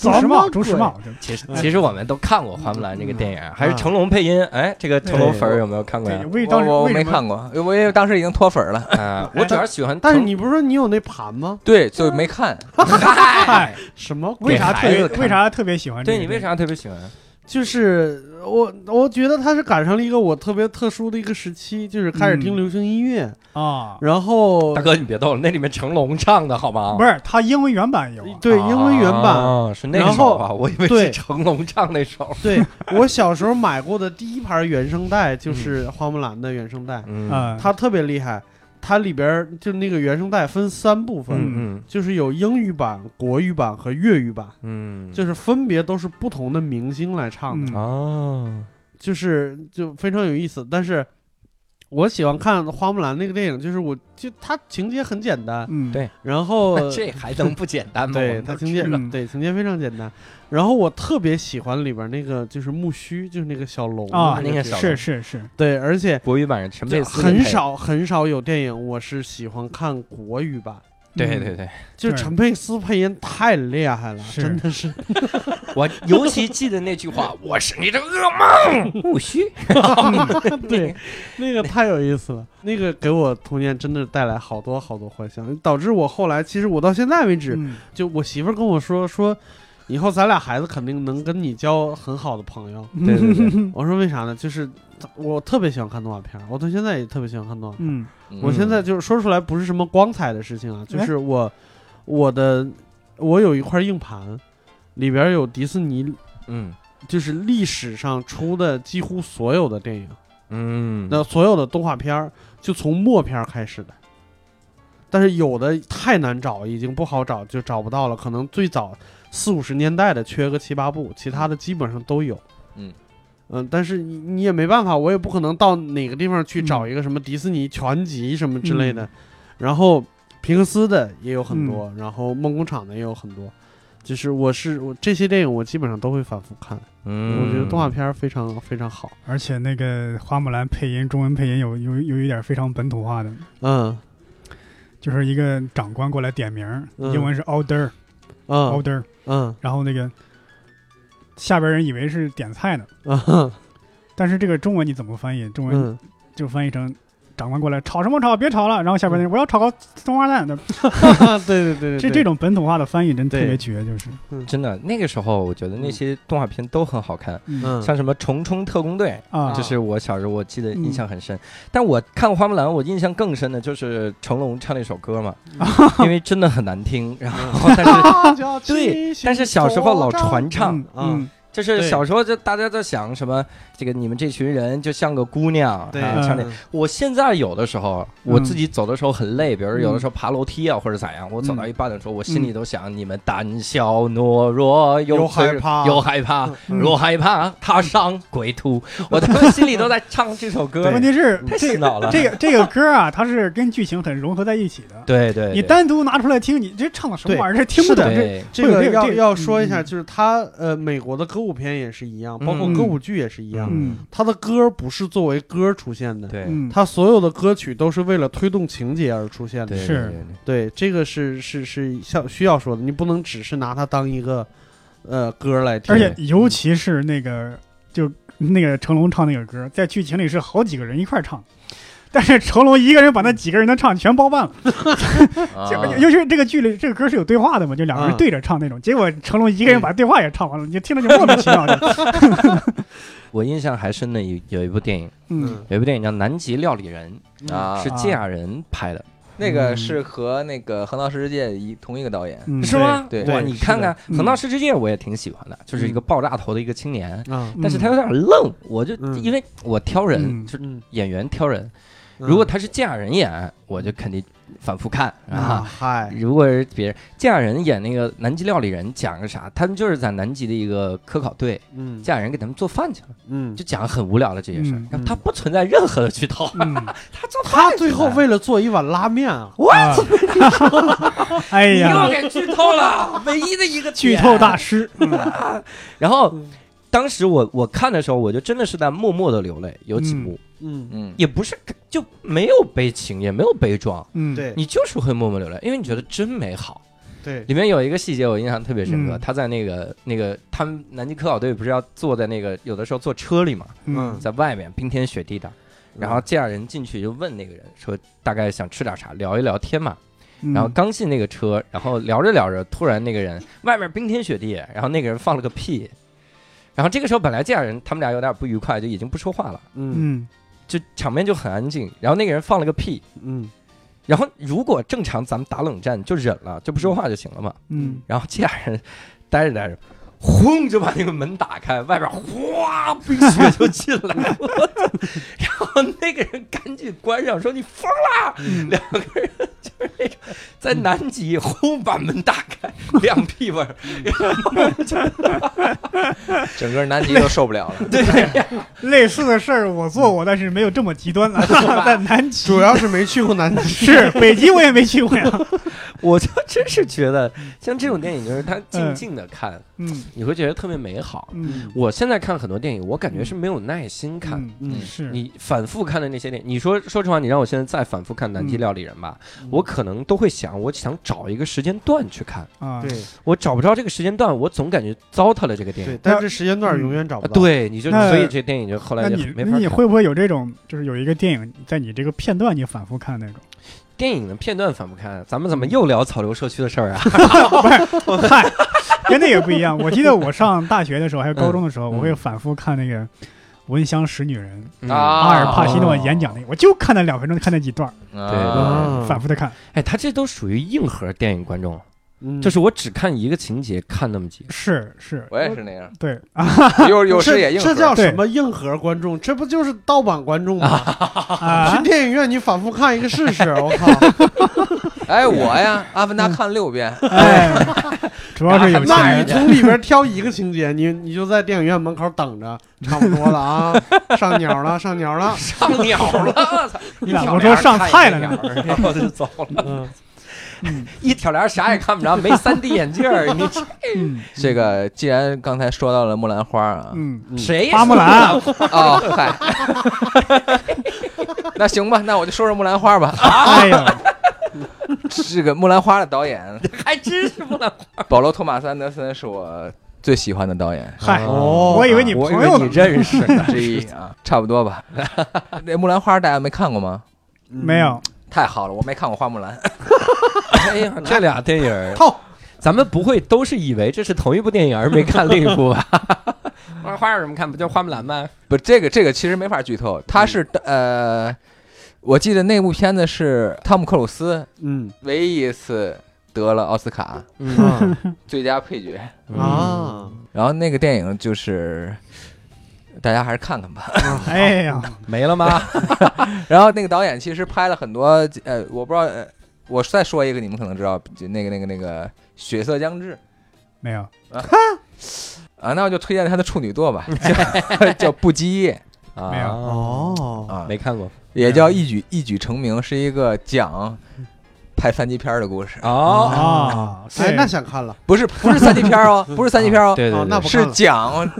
朱时茂，什么朱时茂，其实其实我们都看过花木兰这个电影，还是成龙配音。哎，这个成龙粉有没有看过我当时我没看过，我也当时已经脱粉了，啊，*laughs* 我主要喜欢。但是你不是说你有那盘吗？对，就没看。*laughs* 嗨，什么？为啥特别为啥特别喜欢？对你为啥特别喜欢？就是我，我觉得他是赶上了一个我特别特殊的一个时期，就是开始听嗯流行音乐，啊？然后大哥，你别逗了，那里面成龙唱的好吗？不是，他英文原版有啊。对英文原版。哦，是那然后首啊，我以为是对成龙唱那首。对我小时候买过的第一盘原声带就是花木兰的原声带，嗯啊，它特别厉害，它里边就那个原声带分三部分，嗯就是有英语版、国语版和粤语版，就是分别都是不同的明星来唱的，嗯。哦，就是就非常有意思。但是我喜欢看花木兰那个电影，就是我就它情节很简单，嗯，对然后 *laughs* 这还能不简单吗？对它情节嗯对情节非常简单。然后我特别喜欢里边那个就是木须，就是那个小龙啊，那个小是是是，对，而且国语版是陈佩就斯，很。少很少有电影我是喜欢看国语版。嗯对对对，对就是陈佩斯配音太厉害了，真的是。*laughs* 我尤其记得那句话：“ *laughs* 我是你的噩梦。” *laughs* 木须，对，那个太有意思了，那个给我童年真的带来好多好多幻想，导致我后来其实我到现在为止，嗯就我媳妇儿跟我说说，以后咱俩孩子肯定能跟你交很好的朋友。对对对 *laughs* 我说为啥呢？就是我特别喜欢看动画片儿，我到现在也特别喜欢看动画片儿。嗯嗯我现在就是说出来不是什么光彩的事情啊，就是我我的我有一块硬盘，里边有迪士尼，嗯就是历史上出的几乎所有的电影，嗯，那所有的动画片儿就从默片儿开始的。但是有的太难找，已经不好找，就找不到了。可能最早四五十年代的缺个七八部，其他的基本上都有。嗯嗯，但是你你也没办法，我也不可能到哪个地方去找一个什么迪士尼全集什么之类的。然后皮克斯的也有很多，然后梦工厂的也有很多。就是我是我这些电影我基本上都会反复看，嗯，我觉得动画片非常非常好。而且那个花木兰配音，中文配音有有有一点非常本土化的，嗯。就是一个长官过来点名，嗯。英文是 order 嗯。Order，嗯。然后那个下边人以为是点菜呢，嗯。但是这个中文你怎么翻译？中文嗯，就翻译成长官过来吵什么吵，别吵了。然后下边人我要炒个松花蛋，*laughs* 对。对对对，这这种本土化的翻译真特别绝，就是。真的那个时候，我觉得那些动画片都很好看，嗯。像什么《虫虫特工队》。啊，就是我小时候我记得嗯印象很深，但我看过花木兰，我印象更深的就是成龙唱那首歌嘛，*laughs* 因为真的很难听，然后但是 *laughs* 对，但是小时候老传唱，嗯嗯就是小时候就大家在想什么，这个你们这群人就像个姑娘，对啊唱那。嗯我现在有的时候我自己走的时候很累，比如有的时候爬楼梯啊或者咋样，我走到一半的时候，我心里都想你们胆小懦弱又 *laughs* 害怕又害怕，嗯若害怕踏上归途，我他妈心里都在唱这首歌，问题是太洗脑了。这个这个歌啊，它是跟剧情很融合在一起的。对对，你单独拿出来听，你这唱的什么玩意儿？这听不懂。这对这个要要说一下，嗯就是他呃，美国的歌舞片也是一样，包括嗯歌舞剧也是一样，嗯他的歌不是作为歌出现的，对嗯，他所有的歌曲都是为了推动情节而出现的。是对这个是是是像需要说的，你不能只是拿它当一个呃歌来听。而且尤其是那个就那个成龙唱那个歌，在剧情里是好几个人一块唱。*laughs* 但是成龙一个人把那几个人的唱全包办了，*laughs* 尤其是这个剧里这个歌是有对话的嘛，就两个人嗯对着唱那种。结果成龙一个人把对话也唱完了，你就听着就莫名其妙的。*laughs* 我印象还深的有有一部电影，嗯，有一部电影叫《南极料理人啊》，是芥雅人拍的，那个是和那个《横道世界》一同一个导演，嗯是吗？对哇，你看看嗯《横道世之介》，我也挺喜欢的，就是一个爆炸头的一个青年，啊，但是他有点愣，我就嗯。因为我挑人，嗯。就是嗯，演员挑人，嗯。如果他是芥雅人演，我就肯定反复看啊啊。嗨，如果是别人，这样人演那个南极料理人，讲个啥？他们就是在南极的一个科考队，嗯。芥雅人给他们做饭去了，嗯，就讲很无聊的这些事儿他不存在任何的剧透，嗯，*laughs* 他做他最后为了做一碗拉面啊，啊。*laughs* 哎你又呀，给剧透了，*laughs* 唯一的一个剧透大师，然后嗯当时我我看的时候，我就真的是在默默的流泪，有几嗯。幕、嗯嗯。嗯，也不是就没有悲情，也没有悲壮，嗯，对。你就是会默默流泪，因为你觉得真美好。对，里面有一个细节我印象特别深刻，嗯。他在那个那个他们南极科考队不是要坐在那个有的时候坐车里嘛，嗯。在外面冰天雪地的，然后这样人进去就问那个人说大概想吃点啥，聊一聊天嘛。嗯，然后刚进那个车，然后聊着聊着，突然那个人外面冰天雪地，然后那个人放了个屁，然后这个时候本来这样人他们俩有点不愉快，就已经不说话了，嗯嗯就场面就很安静。然后那个人放了个屁，嗯然后如果正常咱们打冷战就忍了，就不说话就行了嘛。嗯然后这俩人待着待着，轰就把那个门打开，外边哗冰雪 *laughs* 就进来了，然后那个人赶紧关上，说你疯了。嗯两个人就是那种在南极轰把门打开，亮屁味儿，*laughs* 整个南极都受不了了。对，*laughs* 类似的事儿我做过，但是没有这么极端啊，在南极主要是没去过南极，是北极我也没去过呀，我就真是觉得像这种电影，就是他静静的看，嗯你会觉得特别美好。嗯，我现在看很多电影，我感觉是没有耐心看。嗯嗯是你反复看的那些电影，你说说实话，你让我现在再反复看《南极料理人》吧，我可能都会想，我想找一个时间段去看，啊，对我找不着这个时间段，我总感觉糟蹋了这个电影。，对但是时间段永远找不啊到。，对，你就所以这电影就后来就没法你会不会有这种，就是有一个电影在你这个片段你反复看那种？电影的片段反复看，咱们怎么又聊草榴社区的事儿啊？*laughs* *laughs* 不是，嗨，*laughs* 跟那个不一样。我记得我上大学的时候，还有高中的时候，嗯我会反复看那个《闻香识女人》阿尔帕西诺演讲那个，我就看那两分钟，看那几段，对啊反复的看。哎，他这都属于硬核电影观众，嗯就是我只看一个情节，看那么几个。是是，我也是那样，对啊 *laughs* 有有 *laughs* 时也硬这叫什么硬核观众？这不就是盗版观众吗？*laughs* 啊去，电影院你反复看一个试试，我靠！哎，我呀，《阿凡达》看六遍，哎，主要是有那你。从里边挑一个情节，你你就在电影院门口等着，差不多了啊，上鸟了，上鸟了。上鸟了，我操！你咋不说上菜了呢？呢？我就走了。嗯，嗯 *laughs* 一挑帘啥也看不着，没三 D 眼镜儿，你这 *laughs* 嗯 *laughs* 这个既然刚才说到了木兰花啊，嗯，谁花木兰哦，嗨，那行吧，那我就说说木兰花吧。哎呀，这个木兰花的导演还真是木兰花。保罗·托马斯·安德森是我最喜欢的导演嗨，哦我以为你我以为你朋友呢，认识呢。之一啊，差不多吧。那木兰花大家没看过吗？没有，太好了，我没看过花木兰。哎呀，这俩电影咱们不会都是以为这是同一部电影而没看另一部吧？花花有什么看？不就花木兰吗？不，这个这个其实没法剧透，他是呃，我记得那部片子是汤姆克鲁斯嗯唯一一次得了奥斯卡嗯啊最佳配角，啊，然后那个电影就是。大家还是看看吧。*laughs* 哎呀，没了吗？*laughs* 然后那个导演其实拍了很多，呃，我不知道，呃，我再说一个，你们可能知道，就那个那个那个《血色将至没有，》啊，啊那我就推荐他的处女作吧，叫 *laughs* 叫《不羁夜啊，没有。哦》啊，没看过。也叫一举一举成名，是一个讲拍三级片的故事，哦。啊，哎，那想看了。不是不是三级片哦，不是三级片哦，对对不看了。讲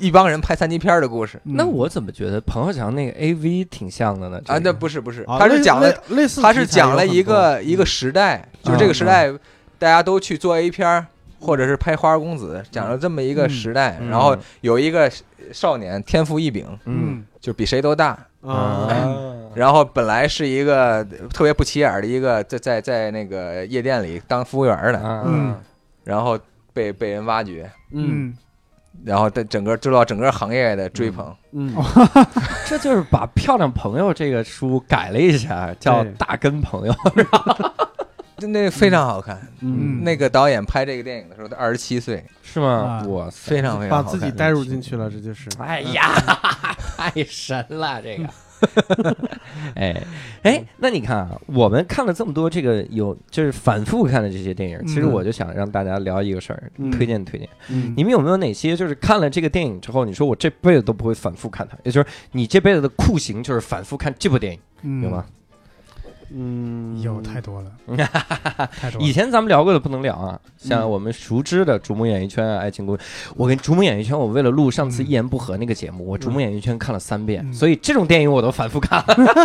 一帮人拍三级片儿的故事。嗯。那我怎么觉得彭浩翔那个 AV 挺像的呢？啊，那不是不是，啊他是讲了类类似，他是讲了一个一个时代，就是这个时代大家都去做 A 片儿，或者是拍花花公子，讲了这么一个时代。嗯。然后有一个少年天赋异禀，嗯。就比谁都大。啊，*clears throat* 然后本来是一个特别不起眼的一个在在在那个夜店里当服务员的，啊嗯。然后被被人挖掘，嗯嗯，然后在整个受到整个行业的追捧。嗯，*laughs* 这就是把《漂亮朋友》这个书改了一下，叫《大根朋友》。那个非常好看。嗯那个导演拍这个电影的时候，他二十七岁，是吗？啊哇塞！非常非常好看把自己带入进去了，这就是。哎呀，*laughs* 太神了这个。*laughs* 哎哎，那你看啊，我们看了这么多这个有就是反复看的这些电影，其实嗯我就想让大家聊一个事儿，嗯推荐推荐。嗯你们有没有哪些就是看了这个电影之后，你说我这辈子都不会反复看它，也就是你这辈子的酷刑就是反复看这部电影，嗯有吗？？嗯，有太多了，*laughs* 太多了。以前咱们聊过的不能聊啊，像嗯。我们熟知的《逐梦演艺圈》啊，《爱情公寓》，我跟《逐梦演艺圈》，我为了录上次嗯一言不合那个节目，我《逐梦演艺圈》看了三遍，嗯。所以这种电影我都反复看。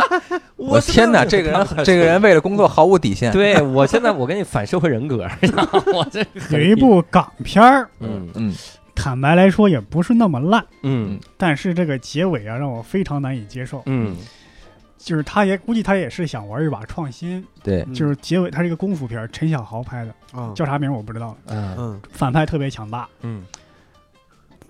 *laughs* 我天哪，这个人这个人为了工作毫无底线。对 *laughs* 我现在我跟你反社会人格，我这有一部港片儿，嗯。嗯，坦白来说也不是那么烂，嗯。但是这个结尾啊让我非常难以接受。嗯就是他也估计他也是想玩一把创新，对，嗯就是结尾他是一个功夫片，陈小豪拍的，啊，叫啥名我不知道，啊嗯反派特别强大，嗯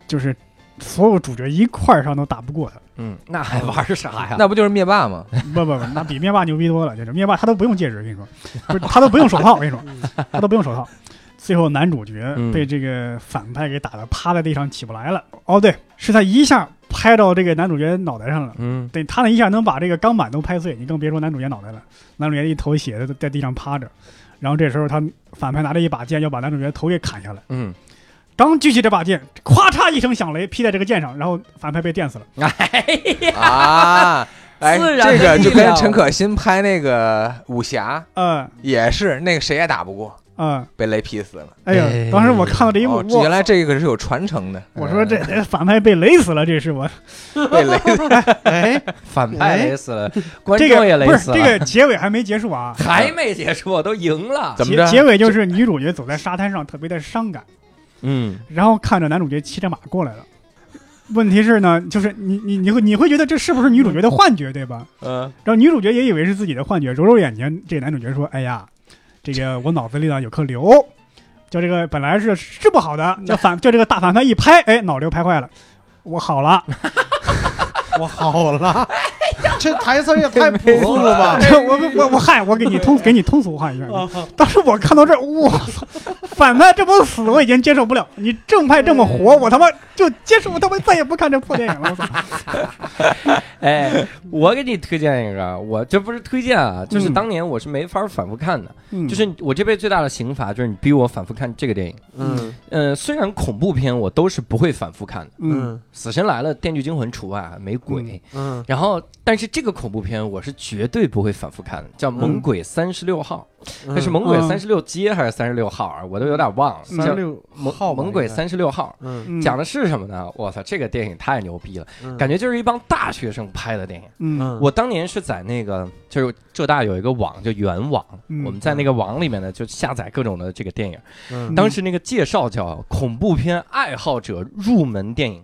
就是所有主角一块儿上都打不过他。嗯，那还玩啥呀？*laughs* 那不就是灭霸吗？*laughs* 不不不，那比灭霸牛逼多了。就是灭霸他都不用戒指，我跟你说，不是他都不用手套，我跟你说，他都不用手套。最后男主角嗯被这个反派给打的趴在地上起不来了。哦，对，是他一下拍到这个男主角脑袋上了。嗯。对他那一下能把这个钢板都拍碎，你更别说男主角脑袋了。男主角一头血的在地上趴着，然后这时候他反派拿着一把剑要把男主角头给砍下来，嗯，刚举起这把剑，咵嚓一声响雷劈在这个剑上，然后反派被电死了。*laughs* 啊，哎，自然的这个就跟陈可辛拍那个武侠嗯也是，那个谁也打不过，嗯，被雷劈死了。哎呀哎，当时我看到这一幕，原来这个是有传承的。我说这这反派被雷死了，这是我被雷，哎，反派雷死了，观这众也个不是雷死了，这个结尾还没结束啊，还没结束，都赢了。怎么着？结结尾就是女主角走在沙滩上，特别的伤感，嗯然后看着男主角骑着马过来了。问题是呢，就是你你你会你会觉得这是不是女主角的幻觉，对吧？嗯，然后女主角也以为是自己的幻觉，揉揉眼睛，这男主角说：“哎呀，这个我脑子里呢有颗瘤，就这个本来是治不好的，就反就这个大反派一拍，哎，脑瘤拍坏了，我好了，我好了，这台词也太朴素了吧！*laughs* 我我我嗨，我给你通给你通俗化一下。啊当时我看到这儿，我操，反派这么死我已经接受不了，你正派这么活，我他妈就接受，我他妈再也不看这破电影了。我操！哎，我给你推荐一个，我这不是推荐啊，就是嗯当年我是没法反复看的，嗯就是我这辈子最大的刑罚就是你逼我反复看这个电影。嗯呃，虽然恐怖片我都是不会反复看的，《嗯死神来了》《电锯惊魂》除外，啊，没鬼。嗯然后，但是这个恐怖片我是绝对不会反复看的，叫《猛鬼三十六号》，那，是猛鬼嗯三十六街还是三十六号啊？我都有点忘了。叫三十六猛号猛鬼三十六号，嗯嗯，讲的是什么呢？我操，这个电影太牛逼了，嗯感觉就是一帮大学生拍的电影。嗯嗯我当年是在那个就是浙大有一个网叫原网，嗯我们在那个网里面呢就下载各种的这个电影。嗯当时那个介绍叫“恐怖片爱好者入门电影”，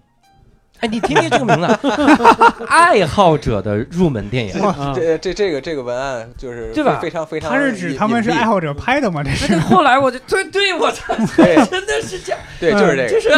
哎，你听听这个名字，*laughs* 爱好者的入门电影。啊这这这个这个文案就是对吧非常非常他是指他们是爱好者拍的吗？这是后来我就对对，我操，对真的是这样，对，就是这个 *laughs* 就是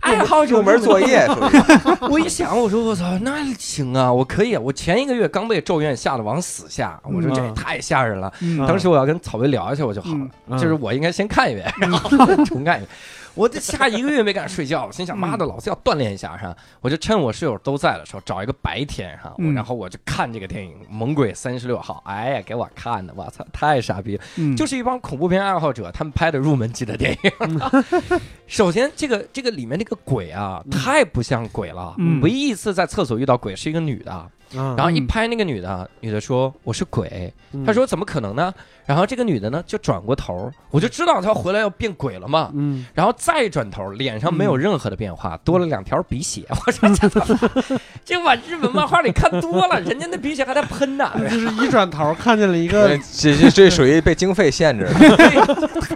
爱好者入门作业，*laughs* 我一想，我说我操，那行啊，我可以。我前一个月刚被咒怨吓得往死吓，我说这也太吓人了。嗯当时我要跟草莓聊一下，我就好了，嗯就是我应该先看一遍，然后重看一遍。我这下一个月没敢睡觉，我心想嗯妈的，老子要锻炼一下哈。我就趁我室友都在的时候，找一个白天哈，然后我就看这个电影《猛鬼三十六号》。哎呀，给我看的，我操，太傻逼了！嗯就是一帮恐怖片爱好者，他们拍的入门级的电影。*laughs* 首先，这个这个里面那个鬼啊，太不像鬼了。嗯唯一一次在厕所遇到鬼是一个女的，然然后一拍那个女的，女的说我是鬼，她说怎么可能呢？然后这个女的呢就转过头，我就知道她回来要变鬼了嘛。嗯然后再转头，脸上没有任何的变化，多了两条鼻血。我说这他妈，*laughs* 这往日本漫画里看多了，*laughs* 人家那鼻血还在喷呢。*laughs* 就是一转头看见了一呃个这这这属于被经费限制了。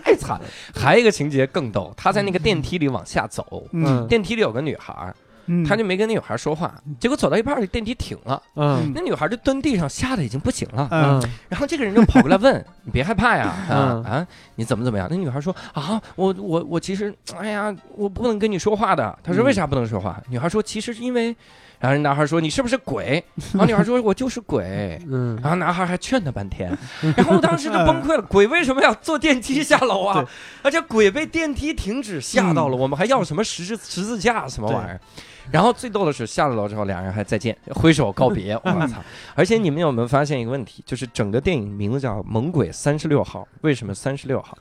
太惨了。还有一个情节更逗，他在那个电梯里往下走，嗯电梯里有个女孩儿，嗯，他就没跟那女孩说话，结果走到一半儿，电梯停了，嗯那女孩就蹲地上，吓得已经不行了。嗯然后这个人就跑过来问：“ *laughs* 你别害怕呀，啊嗯啊，你怎么怎么样？”那女孩说：“啊，我我我其实，哎呀，我不能跟你说话的。”他说：“为啥不能说话？”女孩说：“其实是因为……”然后男孩说：“你是不是鬼？”然后女孩说：“我就是鬼。”嗯然后男孩还劝他半天，*laughs* 然后我当时就崩溃了。鬼为什么要坐电梯下楼啊？而且鬼被电梯停止吓到了，我们还要什么十字十字架什么玩意儿？然后最逗的是下了楼之后，两人还再见，挥手告别。我操！*laughs* 而且你们有没有发现一个问题？就是整个电影名字叫《猛鬼三十六号》，为什么三十六号？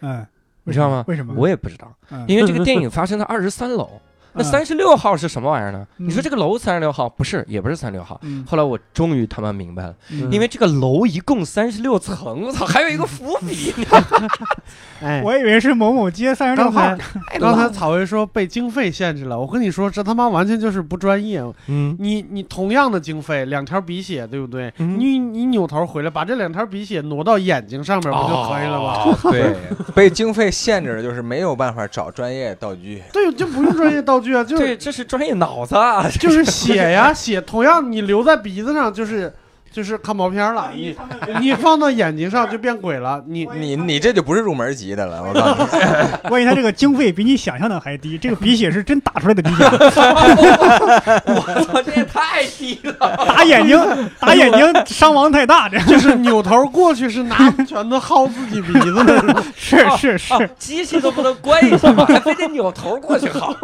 嗯，你知道吗？为什么？我也不知道，嗯因为这个电影发生在二十三楼。那嗯三十六号是什么玩意儿呢？嗯你说这个楼三十六号不是，也不是三十六号。嗯后来我终于他妈明白了，嗯因为这个楼一共三十六层，我操，还有一个伏笔。*laughs* 哎，我以为是某某街三十六号，刚才草薇说被经费限制了，我跟你说，这他妈完全就是不专业。嗯，你你同样的经费，两条鼻血，对不对？嗯你你扭头回来，把这两条鼻血挪到眼睛上面，不就可以了吗？哦？对，被经费限制的就是没有办法找专业道具。对，就不用专业道具啊，就这是这是专业脑子啊！就是血呀血，同样你留在鼻子上就是就是看毛片了，你你放到眼睛上就变鬼了，你你你这就不是入门级的了，我告诉你。关键他这个经费比你想象的还低，这个鼻血是真打出来的鼻血，*laughs* 我操，这也太低了！*laughs* 打眼睛 *laughs* 打眼睛伤亡太大，这就是扭头过去是拿拳头薅自己鼻子。是是是，哦机器都不能关一下吗？还非得扭头过去薅？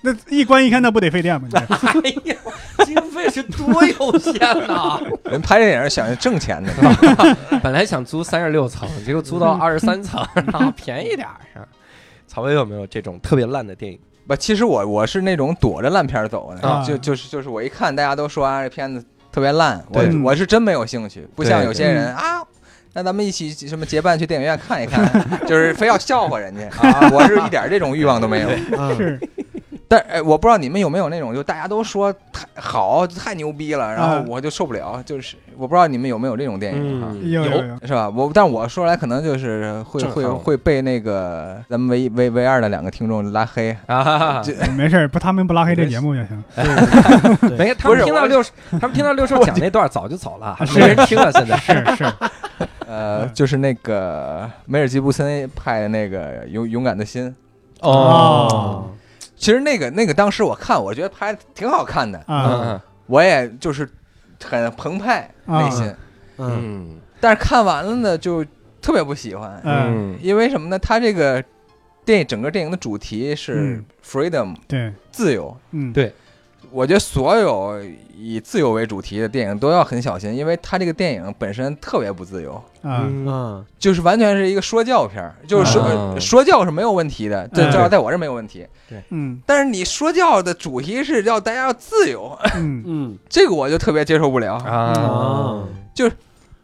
那一关一开那不得费电吗？你这哎呀，经费是多有限呐！*laughs* 人拍电影想挣钱的，*laughs* 本来想租三十六层，结果租到二十三层，*laughs* 然后便宜点儿是吧？曹薇有没有这种特别烂的电影？不，其实我我是那种躲着烂片儿走的，啊就就是就是我一看大家都说啊这片子特别烂，我我是真没有兴趣，不像有些人啊。那咱们一起什么结伴去电影院看一看，就是非要笑话人家啊！我是一点这种欲望都没有。嗯，是但哎，我不知道你们有没有那种，就大家都说太好、太牛逼了，然后嗯我就受不了。就是我不知道你们有没有这种电影有有有，是吧？我但我说来可能就是会会会被那个咱们唯一唯唯二的两个听众拉黑。啊，这没事儿，不他们不拉黑这节目就行。没，他不是我们听到六叔，他们听到六叔 *laughs* 讲那段早就走了，是没人听了。现在是是，*laughs* 呃，嗯就是那个梅尔吉布森拍的那个《勇勇敢的心》。哦其实那个那个当时我看，我觉得拍的挺好看的，啊。嗯。我也就是很澎湃内心。嗯嗯。但是看完了呢，就特别不喜欢，嗯，因为什么呢？他这个电影整个电影的主题是嗯。freedom 对，自由。嗯。对我觉得所有以自由为主题的电影都要很小心，因为它这个电影本身特别不自由，啊。嗯。就是完全是一个说教片儿，就是说、啊。说教是没有问题的，这嗯至少在我这儿没有问题。对。嗯。但是你说教的主题是要大家要自由，嗯。*laughs* 嗯。这个我就特别接受不了。啊。就是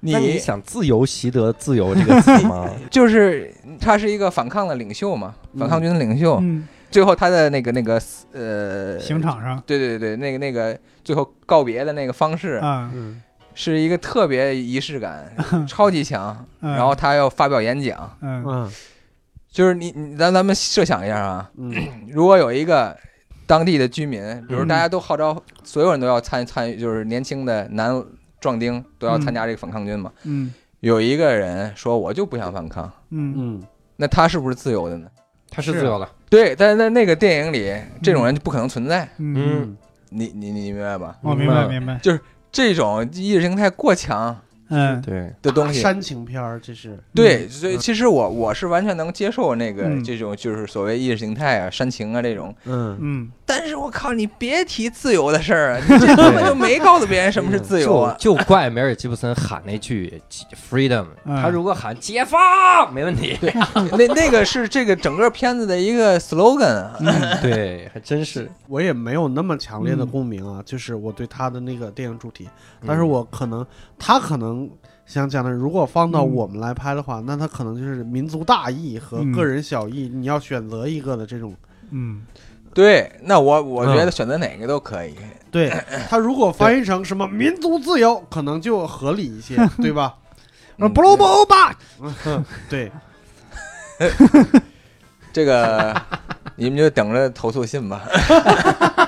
你想自由习得自由这个词吗？*laughs* 就是他是一个反抗的领袖嘛，反抗军的领袖，嗯，最后他的那个那个呃，刑场上。对对对对，那个那个最后告别的那个方式是一个特别仪式感，*laughs* 超级强。嗯。然后他要发表演讲，嗯。嗯。就是你你咱咱们设想一下啊，嗯。*clears throat* 如果有一个当地的居民，比如嗯。大家都号召所有人都要参参与，就是年轻的男壮丁都要参加这个反抗军嘛，嗯。有一个人说我就不想反抗，嗯。嗯。那他是不是自由的呢？他是自由了。对，但是在那个电影里，这种人就不可能存在，嗯，嗯。你你你明白吧？我明白明白，就是这种意识形态过强嗯。对，的东西，煽情片儿，这是对，所以其实我我是完全能接受那个嗯。这种就是所谓意识形态啊、煽情啊这种，嗯。嗯但是我靠，你别提自由的事儿啊，你这 *laughs* 根本就没告诉别人什么是自由啊。就就怪梅尔吉布森喊那句 freedom，嗯他如果喊解放，没问题。*laughs* 那那个是这个整个片子的一个 slogan *laughs* 对，还真是。我也没有那么强烈的嗯共鸣啊，就是我对他的那个电影主题，但是我可能他可能想讲的，如果放到嗯我们来拍的话，那他可能就是民族大义和嗯个人小义，你要选择一个的这种。嗯对，那我我觉得选择哪个都可以。对他如果翻译成什么民族自由，可能就合理一些，*laughs* 对吧？那，布鲁布欧巴，嗯 *laughs* 对，*laughs* 这个你们就等着投诉信吧。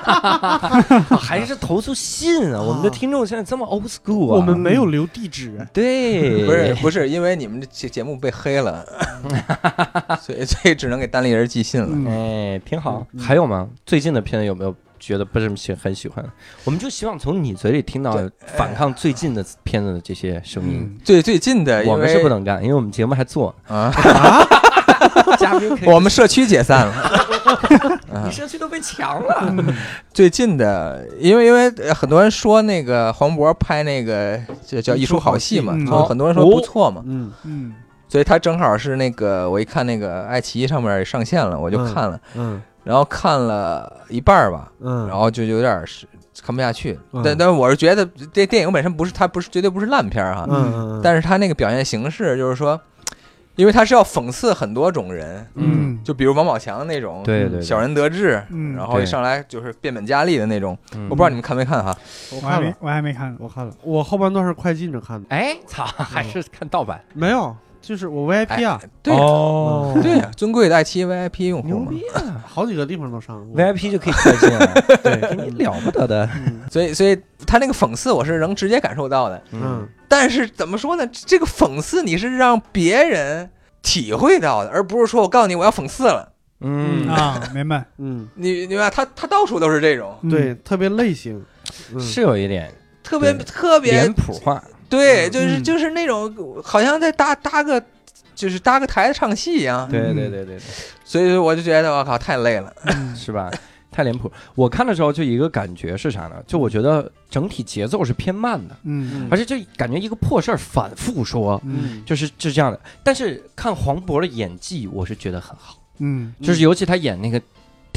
*laughs* 还是投诉信啊！我们的听众现在这么 old school 啊！我们没有留地址，对，不是不是，因为你们这节节目被黑了，*laughs* 所以所以只能给单立人寄信了。嗯哎，挺好。嗯还有吗？最近的片子有没有觉得不是喜很喜欢？我们就希望从你嘴里听到反抗最近的片子的这些声音。嗯最最近的，我们是不能干，因为我们节目还做。啊，*laughs* 嘉宾我们社区解散了。啊你社区都被抢了。*laughs* 最近的，因为因为呃很多人说那个黄渤拍那个这叫一出好戏嘛，嗯就很多人说不错嘛，嗯嗯。所以他正好是那个我一看那个爱奇艺上面上线了，我就看了，嗯。然后看了一半儿吧，嗯，然后就有点是看不下去。嗯。但但我是觉得这电影本身不是它不是绝对不是烂片儿哈，但是他那个表现形式就是说，因为他是要讽刺很多种人，嗯。就比如王宝强那种对对对。小人得志，嗯。然后一上来就是变本加厉的那种。嗯。我不知道你们看没看哈？我看了，我还没我还没看呢，我看了，我后半段是快进着看的，哎，操，还是看盗版。没有，就是我 VIP 啊，对呀哦对呀，尊贵的爱奇艺 VIP 用户，牛逼啊好几个地方都上过。！VIP 就可以快进了，*laughs* 对，给你了不得的。嗯所以所以他那个讽刺我是能直接感受到的。嗯但是怎么说呢？这个讽刺你是让别人体会到的，而不是说我告诉你我要讽刺了。嗯啊，明白，嗯，你明白他他到处都是这种嗯对，，特别类型，嗯是有一点特别特别脸谱化。对，嗯就是嗯就是那种好像在搭搭个就是搭个台子唱戏一样。对嗯对对对对，所以我就觉得我靠太累了。嗯是吧？太脸谱。我看的时候就一个感觉是啥呢？就我觉得整体节奏是偏慢的，嗯而且就感觉一个破事儿反复说，嗯就是就是这样的。但是看黄渤的演技，我是觉得很好，嗯就是尤其他演那个。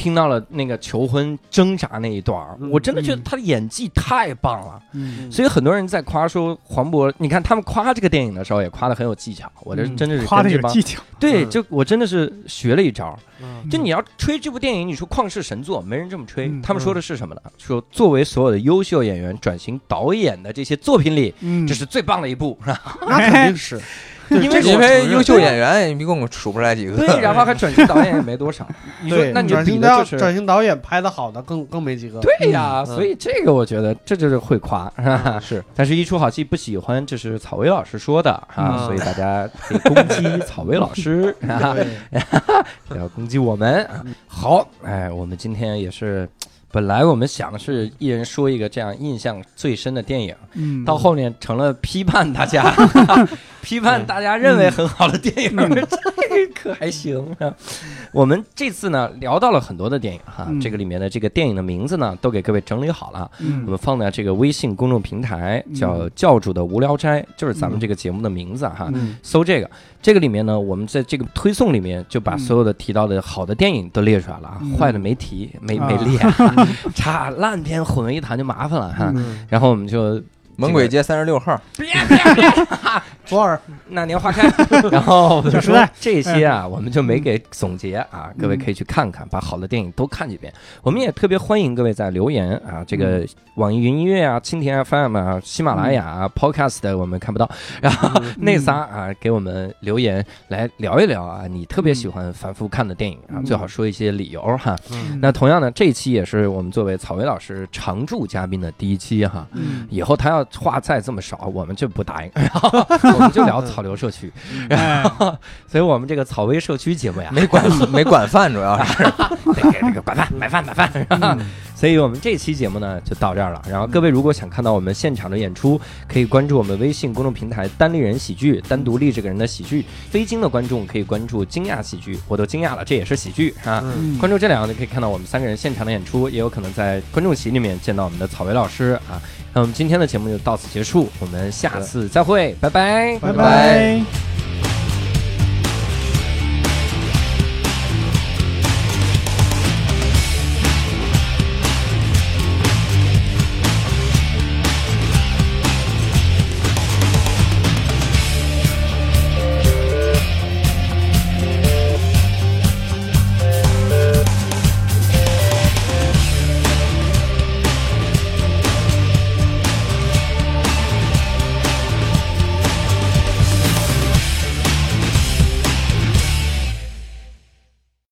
听到了那个求婚挣扎那一段我真的觉得他的演技太棒了。嗯，所以很多人在夸说黄渤，你看他们夸这个电影的时候也夸的很有技巧，我这嗯真的是夸的技巧，对，嗯就我真的是学了一招。嗯就你要吹这部电影，你说旷世神作，没人这么吹。嗯他们说的是什么呢？说作为所有的优秀演员转型导演的这些作品里，嗯，这是最棒的一部，是吧？那肯定 *laughs* 是，对因为优秀演员一共数不出来几个。对，然后还转型导演也没多少。*laughs* 你说对，那你就转型导比的转型导演拍的好的更更没几个。对呀，嗯所以这个我觉得这就是会夸，是吧？是，但是一出好戏不喜欢，这是草薇老师说的啊，嗯所以大家可以攻击草薇老师，*laughs* 不 *laughs* 要攻击我们。啊好，哎，我们今天也是。本来我们想的是一人说一个这样印象最深的电影，嗯，到后面成了批判大家，*laughs* 批判大家认为很好的电影，嗯。*laughs* 这个可还行啊？我们这次呢聊到了很多的电影哈，嗯。这个里面的这个电影的名字呢都给各位整理好了，嗯。我们放在这个微信公众平台，叫“教主的无聊斋”，就是咱们这个节目的名字哈。嗯。搜这个，这个里面呢，我们在这个推送里面就把所有的提到的好的电影都列出来了啊，嗯。坏的没提，没啊。没列，*laughs* 差烂片混为一谈就麻烦了哈。嗯。然后我们就猛鬼街三十六号，别别别，左耳 *laughs* 那年花开。*laughs* 然后我们说 *laughs* 这些啊，我们就没给总结啊，各位可以去看看，把好的电影都看几遍。我们也特别欢迎各位在留言啊，这个网易云音乐啊、蜻蜓 FM 啊、喜马拉雅啊、Podcast 我们看不到，然后那仨啊给我们留言来聊一聊啊，你特别喜欢反复看的电影啊，嗯。最好说一些理由哈。嗯。那同样呢，这一期也是我们作为草薇老师常驻嘉宾的第一期哈。嗯。以后他要话再这么少，我们就不答应，*laughs* 我们就聊草榴社区。哎，所以我们这个草微社区节目呀，没管 *laughs* 没管饭，主要是 *laughs* 得给这个管饭买饭买饭。所以我们这期节目呢就到这儿了。然后各位如果想看到我们现场的演出，可以关注我们微信公众平台“单立人喜剧”，单独立这个人的喜剧。非京的观众可以关注“惊讶喜剧”，我都惊讶了，这也是喜剧啊。嗯关注这两个就可以看到我们三个人现场的演出，也有可能在观众席里面见到我们的草薇老师啊。那我们今天的节目就到此结束，我们下次再会，拜拜，拜拜。